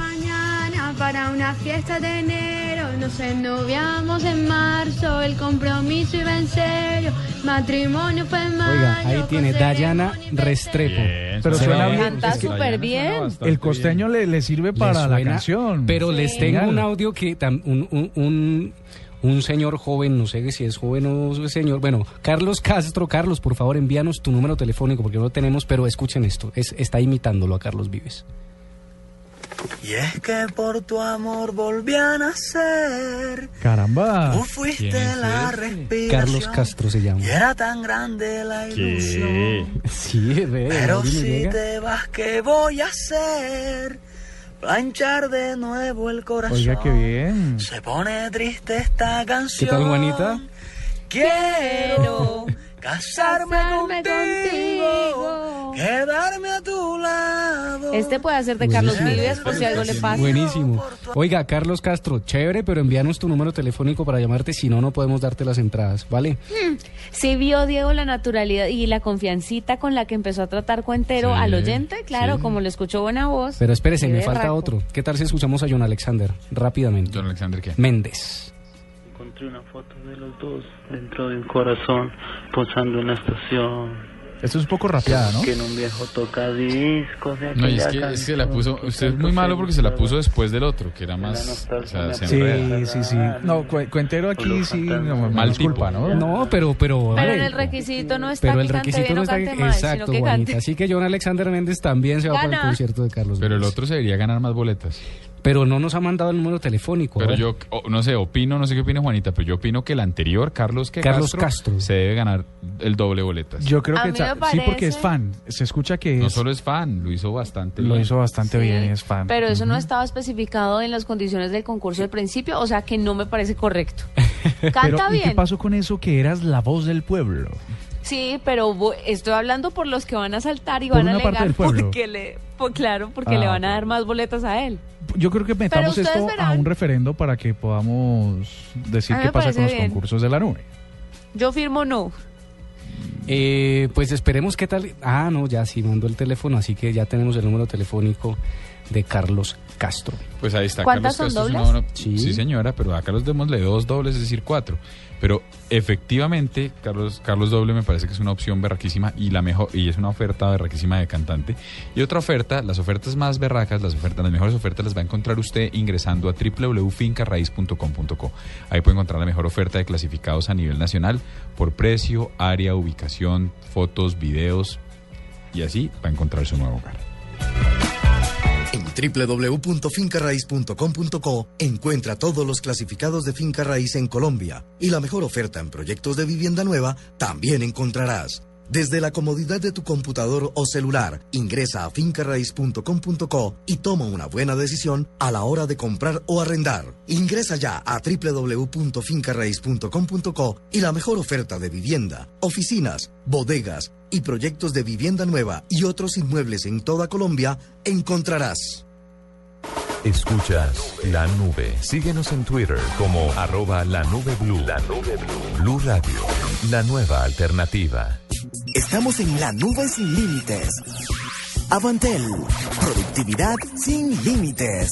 para una fiesta de enero. Nos ennoviamos en marzo. El compromiso iba en serio. Matrimonio fue en mayo. Oiga, ahí tiene Dayana Restrepo. Pero suena bien. Canta es que súper bien. el costeño le, le sirve para ¿Le la canción. Pero les tengo un audio que tam- un, un, un, un señor joven, no sé si es joven o señor, bueno, Carlos Castro, Carlos, por favor envíanos tu número telefónico porque no lo tenemos, pero escuchen esto, es, está imitándolo a Carlos Vives. Y es que por tu amor volví a nacer. Caramba. Tú fuiste la respiración. Carlos Castro se llama. Y era tan grande la ilusión. Sí, ve, Pero si llega. te vas, ¿qué voy a hacer? Planchar de nuevo el corazón. Oiga, qué bien. Se pone triste esta ¿Qué canción. tal, Juanita? Quiero casarme, Casarme contigo, quedarme a tu lado. Este puede ser de Carlos. Vives por si algo le pasa. Buenísimo. Oiga, Carlos Castro, chévere, pero envíanos tu número telefónico para llamarte, si no, no podemos darte las entradas, ¿vale? Mm, Sí vio Diego la naturalidad y la confiancita con la que empezó a tratar cuentero Sí, al oyente, claro, sí. como le escuchó buena voz. Pero espérese, me falta otro. ¿Qué tal si escuchamos a John Alexander? Rápidamente. John Alexander, ¿qué? Méndez. Encontré una foto de los dos dentro de un corazón posando en la estación. Esto es un poco rapeada, ¿no? Que en un viejo tocadiscos de No, y es que, es que la puso. Usted es muy malo porque se la puso después del otro, que era más. O sea, se Sí, sí, sí. No, cu- cuentero aquí sí, no, Mal disculpa. ¿no? No, pero, pero. Pero en el requisito no está Pero el requisito bien no está cante mal, sino exacto, que Juanita. cante. Así que John Alexander Méndez también se va para el concierto de Carlos. Pero el otro se debería ganar más boletas. Pero no nos ha mandado el número telefónico. a Pero ver. yo, o- no sé, opino, no sé qué opina Juanita, pero yo opino que el anterior, Carlos, que Carlos Castro. se debe ganar el doble boletas. Yo creo A que sí, porque es fan. Se escucha que No es- solo es fan, lo hizo bastante lo bien. hizo bastante Sí, bien y es fan. Pero eso no estaba especificado en las condiciones del concurso del principio, o sea que no me parece correcto. Canta Pero, ¿y bien. qué pasó con eso que eras la voz del pueblo? Sí, pero estoy hablando por los que van a saltar y Por van a alegar porque le, pues claro, porque Ah, le van a dar más boletas a él. Yo creo que metamos esto a un referendo para que podamos decir A qué pasa con los bien. concursos de la nube. Yo firmo no. Eh, pues esperemos qué tal. Ah, no, ya sí mandó el teléfono, así que ya tenemos el número telefónico de Carlos Castro. Pues ahí está. ¿Cuántas Carlos son Castro dobles? Sí. señora, pero acá los démosle dos dobles, es decir, cuatro. Pero efectivamente, Carlos, Carlos Doble me parece que es una opción berraquísima y la mejor y es una oferta berraquísima de cantante. Y otra oferta, las ofertas más berracas, las ofertas, las mejores ofertas las va a encontrar usted ingresando a www.fincarraiz.com.co. Ahí puede encontrar la mejor oferta de clasificados a nivel nacional por precio, área, ubicación, fotos, videos y así va a encontrar su nuevo hogar. En www.fincarraiz.com.co encuentra todos los clasificados de finca raíz en Colombia y la mejor oferta en proyectos de vivienda nueva también encontrarás. Desde la comodidad de tu computador o celular, ingresa a fincarraiz.com.co y toma una buena decisión a la hora de comprar o arrendar. Ingresa ya a www.fincarraiz.com.co y la mejor oferta de vivienda, oficinas, bodegas y proyectos de vivienda nueva y otros inmuebles en toda Colombia encontrarás. Escuchas la nube. Síguenos en Twitter como arroba la nube blue. La nube blue. Blue Radio, la nueva alternativa. Estamos en la nube sin límites. Avantel, productividad sin límites.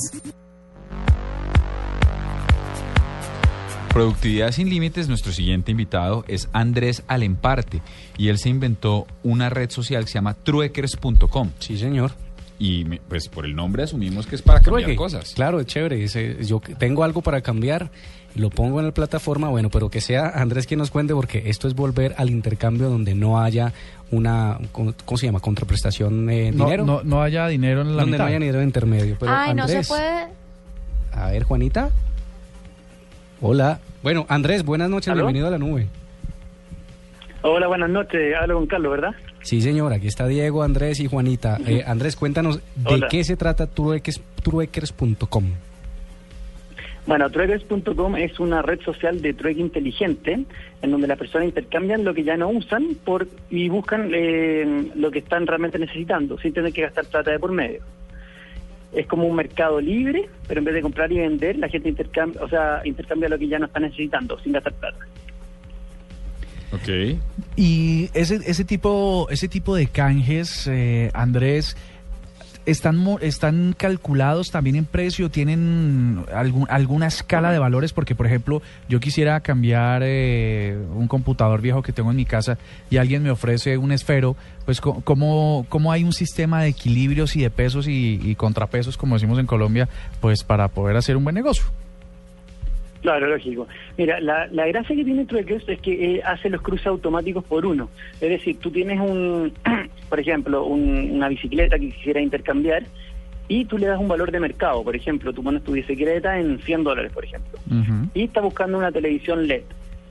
Productividad sin límites, nuestro siguiente invitado es Andrés Alemparte y él se inventó una red social que se llama trueckers.com. Sí, señor. Y me- pues por el nombre asumimos que es para cambiar Trueque. cosas. Claro, es chévere. yo tengo algo para cambiar lo pongo en la plataforma, bueno, pero que sea Andrés quien nos cuente porque esto es volver al intercambio donde no haya una, ¿cómo ¿cómo se llama? Contraprestación eh, No, dinero. no, no haya dinero en la donde mitad. no haya dinero intermedio. Pero Ay, no se Andrés, puede. A ver, Juanita. Hola. Bueno, Andrés, buenas noches, ¿Aló? bienvenido a la nube. Hola, buenas noches. Hablo con Carlos, ¿verdad? Sí, señor, aquí está Diego, Andrés y Juanita. Eh, Andrés, cuéntanos de Hola. qué se trata trueques-. Bueno, Trueckers.com es una red social de trueque inteligente en donde las personas intercambian lo que ya no usan por y buscan eh, lo que están realmente necesitando sin tener que gastar plata de por medio. Es como un mercado libre, pero en vez de comprar y vender, la gente intercambia, o sea, intercambia lo que ya no está necesitando sin gastar plata. Ok. Y ese, ese tipo, ese tipo de canjes, eh, Andrés, están están calculados también en precio, tienen algún, alguna escala de valores, porque por ejemplo, yo quisiera cambiar eh, un computador viejo que tengo en mi casa y alguien me ofrece un esfero, pues cómo, cómo hay un sistema de equilibrios y de pesos y, y contrapesos, como decimos en Colombia, pues para poder hacer un buen negocio. Claro, lógico. Mira, la, la gracia que tiene Trueckers es que eh, hace los cruces automáticos por uno. Es decir, tú tienes un, por ejemplo, un- una bicicleta que quisiera intercambiar y tú le das un valor de mercado. Por ejemplo, tú pones tu bicicleta en 100 dólares, por ejemplo, y está buscando una televisión LED.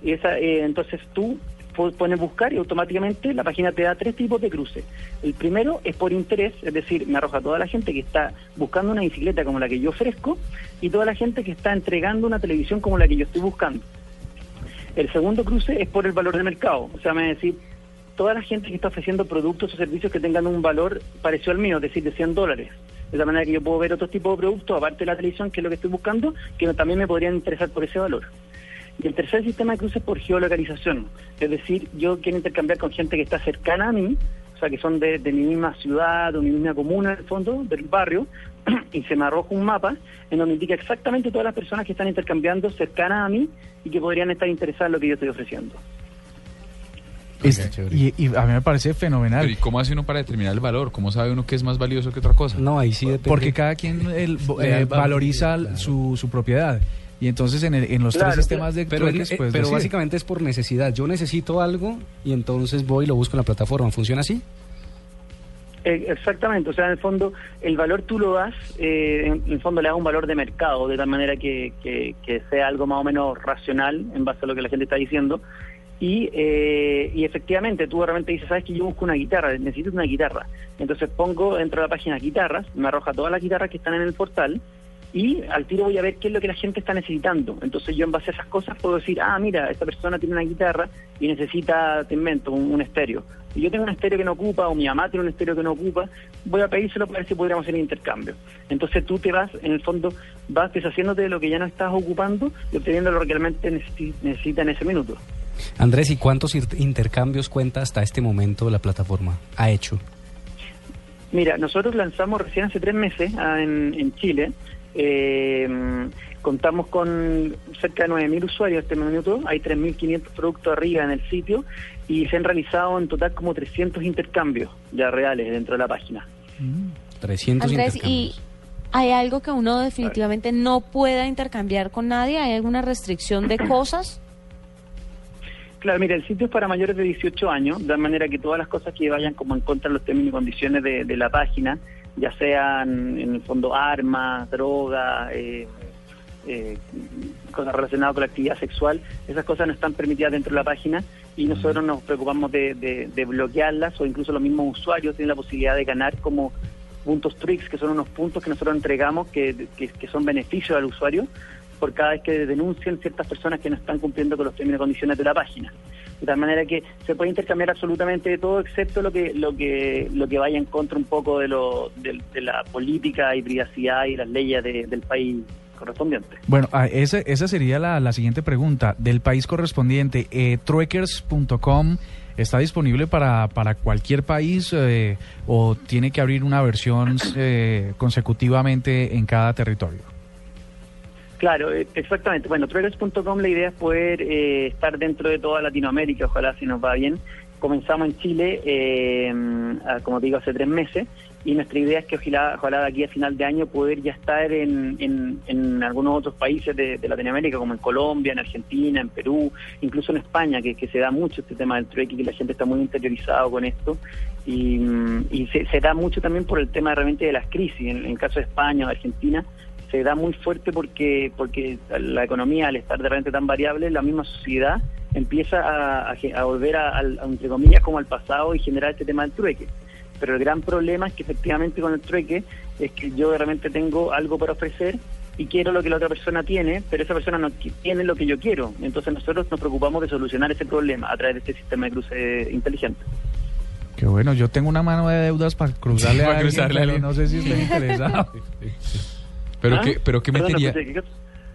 Y esa, eh, entonces tú pones buscar y automáticamente la página te da tres tipos de cruce. El primero es por interés, es decir, me arroja toda la gente que está buscando una bicicleta como la que yo ofrezco y toda la gente que está entregando una televisión como la que yo estoy buscando. El segundo cruce es por el valor de mercado, o sea, me va a decir toda la gente que está ofreciendo productos o servicios que tengan un valor parecido al mío, es decir, de 100 dólares. De la manera que yo puedo ver otros tipos de productos, aparte de la televisión, que es lo que estoy buscando, que también me podrían interesar por ese valor. Y el tercer sistema de cruces por geolocalización. Es decir, yo quiero intercambiar con gente que está cercana a mí, o sea, que son de, de mi misma ciudad o mi misma comuna, en el fondo, del barrio, y se me arroja un mapa en donde indica exactamente todas las personas que están intercambiando cercanas a mí y que podrían estar interesadas en lo que yo estoy ofreciendo. Este- y, y a mí me parece fenomenal. Pero ¿y cómo hace uno para determinar el valor? ¿Cómo sabe uno que es más valioso que otra cosa? No, ahí sí Porque cada quien el- eh, valoriza su, su propiedad. Y entonces en, el- en los Claro, tres sistemas de pero, trueques, eh, pues pero decide. básicamente es por necesidad. Yo necesito algo y entonces voy y lo busco en la plataforma. ¿Funciona así? Eh, Exactamente, o sea, en el fondo el valor tú lo das, eh, en en el fondo le das un valor de mercado, de tal manera que, que, que sea algo más o menos racional en base a lo que la gente está diciendo. Y, eh, y efectivamente tú realmente dices, sabes que yo busco una guitarra, necesito una guitarra. Entonces pongo dentro de la página guitarras, me arroja todas las guitarras que están en el portal y al tiro voy a ver qué es lo que la gente está necesitando. Entonces yo en base a esas cosas puedo decir, ah, mira, esta persona tiene una guitarra y necesita, te invento, un, un estéreo. Y yo tengo un estéreo que no ocupa, o mi mamá tiene un estéreo que no ocupa, voy a pedírselo para ver si podríamos hacer intercambio. Entonces tú te vas, en el fondo, vas deshaciéndote de lo que ya no estás ocupando y obteniendo lo que realmente necesi- necesita en ese minuto. Andrés, ¿y cuántos intercambios cuenta hasta este momento la plataforma? ¿Ha hecho? Mira, nosotros lanzamos recién hace tres meses ah, en, en Chile. Eh, contamos con cerca de 9.000 usuarios este minuto. Hay 3.500 productos arriba en el sitio y se han realizado en total como 300 intercambios ya reales dentro de la página. 300 Andrés, ¿y hay algo que uno definitivamente no pueda intercambiar con nadie? ¿Hay alguna restricción de cosas? Claro, mira, el sitio es para mayores de 18 años, de manera que todas las cosas que vayan como en contra de los términos y condiciones de, de la página, ya sean en el fondo armas, drogas, eh, eh, cosas relacionadas con la actividad sexual, esas cosas no están permitidas dentro de la página y nosotros nos preocupamos de, de- de bloquearlas o incluso los mismos usuarios tienen la posibilidad de ganar como puntos tricks, que son unos puntos que nosotros entregamos que, que, que son beneficios al usuario por cada vez que denuncien ciertas personas que no están cumpliendo con los términos y condiciones de la página. De tal manera que se puede intercambiar absolutamente todo, excepto lo que lo que lo que vaya en contra un poco de, lo, de, la política y privacidad y las leyes de- del país correspondiente. Bueno, ah, ese- esa sería la, la siguiente pregunta. Del país correspondiente, eh, trueckers.com está disponible para, para cualquier país eh, o tiene que abrir una versión eh, consecutivamente en cada territorio. Claro, eh, exactamente. Bueno, Trueckers.com la idea es poder eh, estar dentro de toda Latinoamérica, ojalá si nos va bien. Comenzamos en Chile, eh, como te digo, hace tres meses y nuestra idea es que ojalá, ojalá de aquí a final de año poder ya estar en, en, algunos otros países de, Latinoamérica, como en Colombia, en Argentina, en Perú, incluso en España, que, se da mucho este tema del trueque, que la gente está muy interiorizado con esto y, mm, se, da mucho también por el tema realmente de las crisis, en, en el caso de España o Argentina, se da muy fuerte porque porque la economía al estar de repente tan variable la misma sociedad empieza a, a ge- a volver a, entre comillas como al pasado y generar este tema del trueque pero el gran problema es que efectivamente con el trueque es que yo de repente tengo algo para ofrecer y quiero lo que la otra persona tiene, pero esa persona no tiene lo que yo quiero. Entonces nosotros nos preocupamos de solucionar ese problema a través de este sistema de cruce inteligente. Qué bueno, yo tengo una mano de deudas para cruzarle para a alguien, cruzarle a pero alguien. no sé si estoy interesado. Pero ¿Ah? qué, pero no metería.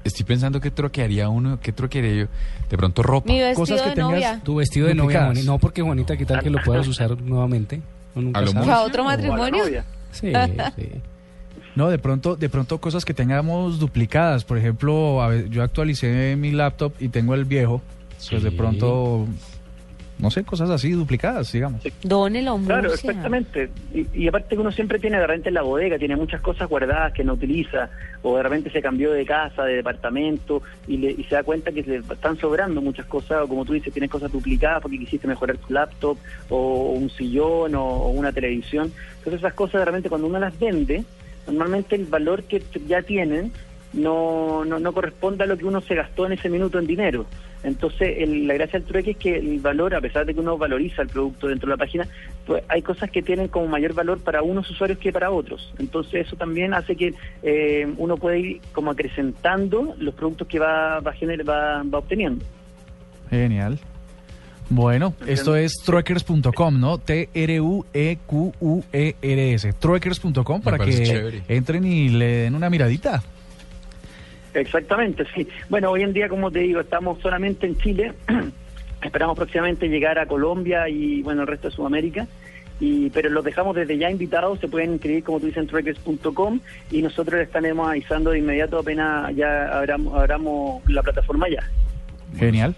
Estoy pensando qué troquearía uno, qué troquearía yo. De pronto ropa. Mi vestido Cosas que de tengas- novia. Tu vestido de novia. Juanita. No, porque Juanita, ¿qué tal que lo puedas usar nuevamente? A lo sabe. mucho. ¿Para otro O a la matrimonio? Sí, sí. No, de pronto, de pronto cosas que tengamos duplicadas. Por ejemplo, yo actualicé mi laptop y tengo el viejo. Pues de Sí. pronto, no sé, cosas así duplicadas, digamos. Dónelo, Claro, Murcia. exactamente. Y, y aparte que uno siempre tiene de repente en la bodega, tiene muchas cosas guardadas que no utiliza, o de repente se cambió de casa, de departamento, y, le- y se da cuenta que le están sobrando muchas cosas, o como tú dices, tienes cosas duplicadas porque quisiste mejorar tu laptop, o un sillón, o, o una televisión. Entonces esas cosas de repente cuando uno las vende, normalmente el valor que ya tienen no, no, no corresponde a lo que uno se gastó en ese minuto en dinero. Entonces, el- la gracia del trueque es que el valor, a pesar de que uno valoriza el producto dentro de la página, pues hay cosas que tienen como mayor valor para unos usuarios que para otros. Entonces, eso también hace que eh, uno pueda ir como acrecentando los productos que va, va, gener- va, va obteniendo. Genial. Bueno, esto es trueckers.com, ¿no? T-R-U-E-Q-U-E-R-S. Trueckers.com para que chévere. entren y le den una miradita. Exactamente, sí. Bueno, hoy en día, como te digo, estamos solamente en Chile. Esperamos próximamente llegar a Colombia y, bueno, el resto de Sudamérica. Y, pero los dejamos desde ya invitados, se pueden inscribir, como tú dices, en trueckers.com y nosotros les estaremos avisando de inmediato apenas ya abramos, abramos la plataforma ya. Genial.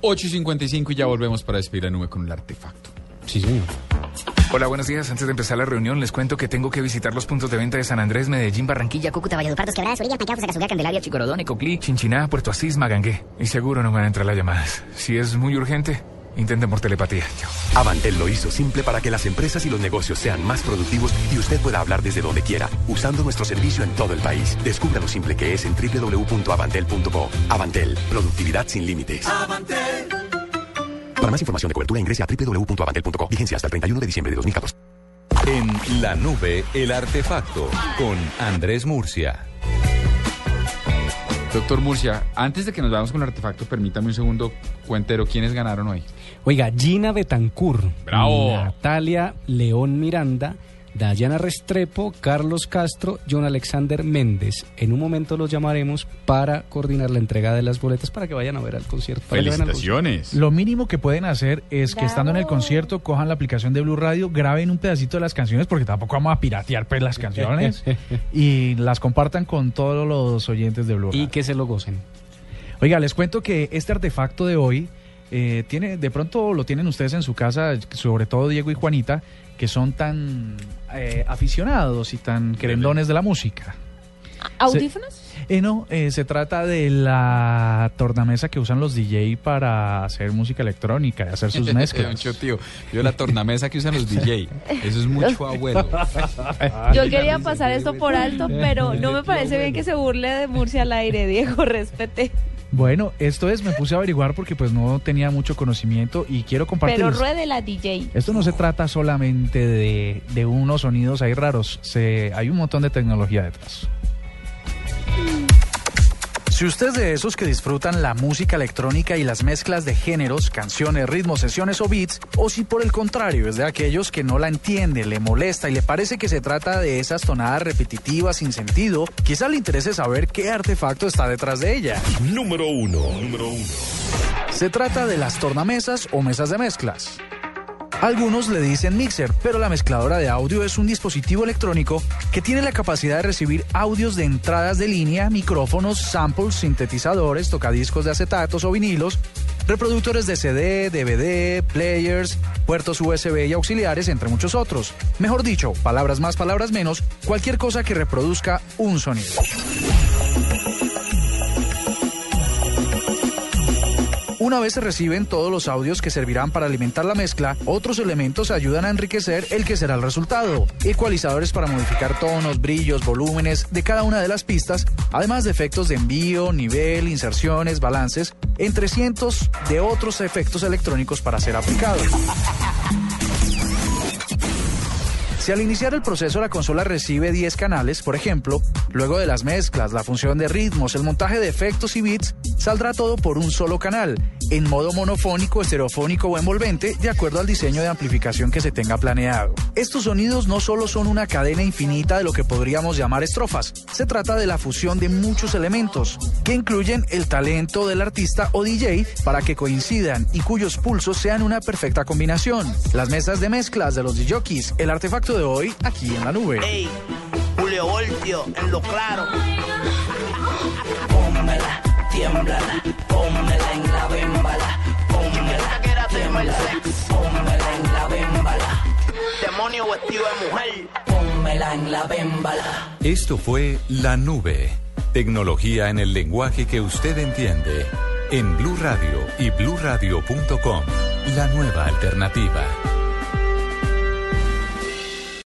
8 y 55 y ya volvemos para despedir a Nube con el artefacto. Sí, señor. Hola, buenos días. Antes de empezar la reunión, les cuento que tengo que visitar los puntos de venta de San Andrés, Medellín, Barranquilla, Cúcuta, Valledupar, Dos Quebradas, Orillas, Pancao, Fusagasugá, Candelaria, Chicorodón, Coclí, Chinchiná, Puerto Asís, Magangué. Y seguro no me van a entrar las llamadas. Si es muy urgente, Intenten por telepatía. Avantel lo hizo simple para que las empresas y los negocios sean más productivos y usted pueda hablar desde donde quiera, usando nuestro servicio en todo el país. Descubra lo simple que es en www.avantel.co. Avantel, productividad sin límites. Para más información de cobertura ingrese a www.avantel.co. Vigencia hasta el 31 de diciembre de 2014. En la nube, el artefacto con Andrés Murcia. Doctor Murcia, antes de que nos vayamos con el artefacto, permítame un segundo cuentero. ¿Quiénes ganaron hoy? Oiga, Gina Betancourt, Bravo. Natalia León Miranda, Dayana Restrepo, Carlos Castro, John Alexander Méndez. En un momento los llamaremos para coordinar la entrega de las boletas para que vayan a ver al concierto. Felicitaciones. Lo mínimo que pueden hacer es que estando en el concierto cojan la aplicación de Blue Radio, graben un pedacito de las canciones, porque tampoco vamos a piratear pues, las canciones, y las compartan con todos los oyentes de Blue Radio. Y que se lo gocen. Oiga, les cuento que este artefacto de hoy eh, tiene, de pronto lo tienen ustedes en su casa, sobre todo Diego y Juanita, que son tan eh, aficionados y tan querendones de la música. ¿Audífonos? Eh, no, eh, se trata de la tornamesa que usan los DJ para hacer música electrónica y hacer sus mezclas. Mucho, tío. Yo la tornamesa que usan los DJ. Eso es mucho abuelo. Yo quería pasar esto por alto, pero no me parece bien que se burle de Murcia al aire, Diego, respete. Bueno, esto es, me puse a averiguar porque pues no tenía mucho conocimiento y quiero compartir. Pero ruede la DJ. Esto no se trata solamente de, de unos sonidos ahí raros, se, hay un montón de tecnología detrás. Si usted es de esos que disfrutan la música electrónica y las mezclas de géneros, canciones, ritmos, sesiones o beats, o si por el contrario es de aquellos que no la entiende, le molesta y le parece que se trata de esas tonadas repetitivas sin sentido, quizá le interese saber qué artefacto está detrás de ella. Número uno. Número uno. Se trata de las tornamesas o mesas de mezclas. Algunos le dicen mixer, pero la mezcladora de audio es un dispositivo electrónico que tiene la capacidad de recibir audios de entradas de línea, micrófonos, samples, sintetizadores, tocadiscos de acetatos o vinilos, reproductores de CD, DVD, players, puertos USB y auxiliares, entre muchos otros. Mejor dicho, palabras más, palabras menos, cualquier cosa que reproduzca un sonido. Una vez se reciben todos los audios que servirán para alimentar la mezcla, otros elementos ayudan a enriquecer el que será el resultado. Ecualizadores para modificar tonos, brillos, volúmenes de cada una de las pistas, además de efectos de envío, nivel, inserciones, balances, entre cientos de otros efectos electrónicos para ser aplicados. Si al iniciar el proceso la consola recibe 10 canales, por ejemplo, luego de las mezclas, la función de ritmos, el montaje de efectos y bits, saldrá todo por un solo canal, en modo monofónico, estereofónico o envolvente, de acuerdo al diseño de amplificación que se tenga planeado. Estos sonidos no solo son una cadena infinita de lo que podríamos llamar estrofas, se trata de la fusión de muchos elementos, que incluyen el talento del artista o DJ para que coincidan y cuyos pulsos sean una perfecta combinación. Las mesas de mezclas de los DJs, el artefacto de hoy aquí en la nube. Ey, Julio Voltio, en lo claro. Pónmela, tiémblala, pónmela en la bembala. Pónmela, tiémblala, pónmela en la bembala. Demonio vestido de mujer. Pónmela en la bembala. Esto fue La Nube. Tecnología en el lenguaje que usted entiende. En Blue Radio y bluradio.com. La nueva alternativa.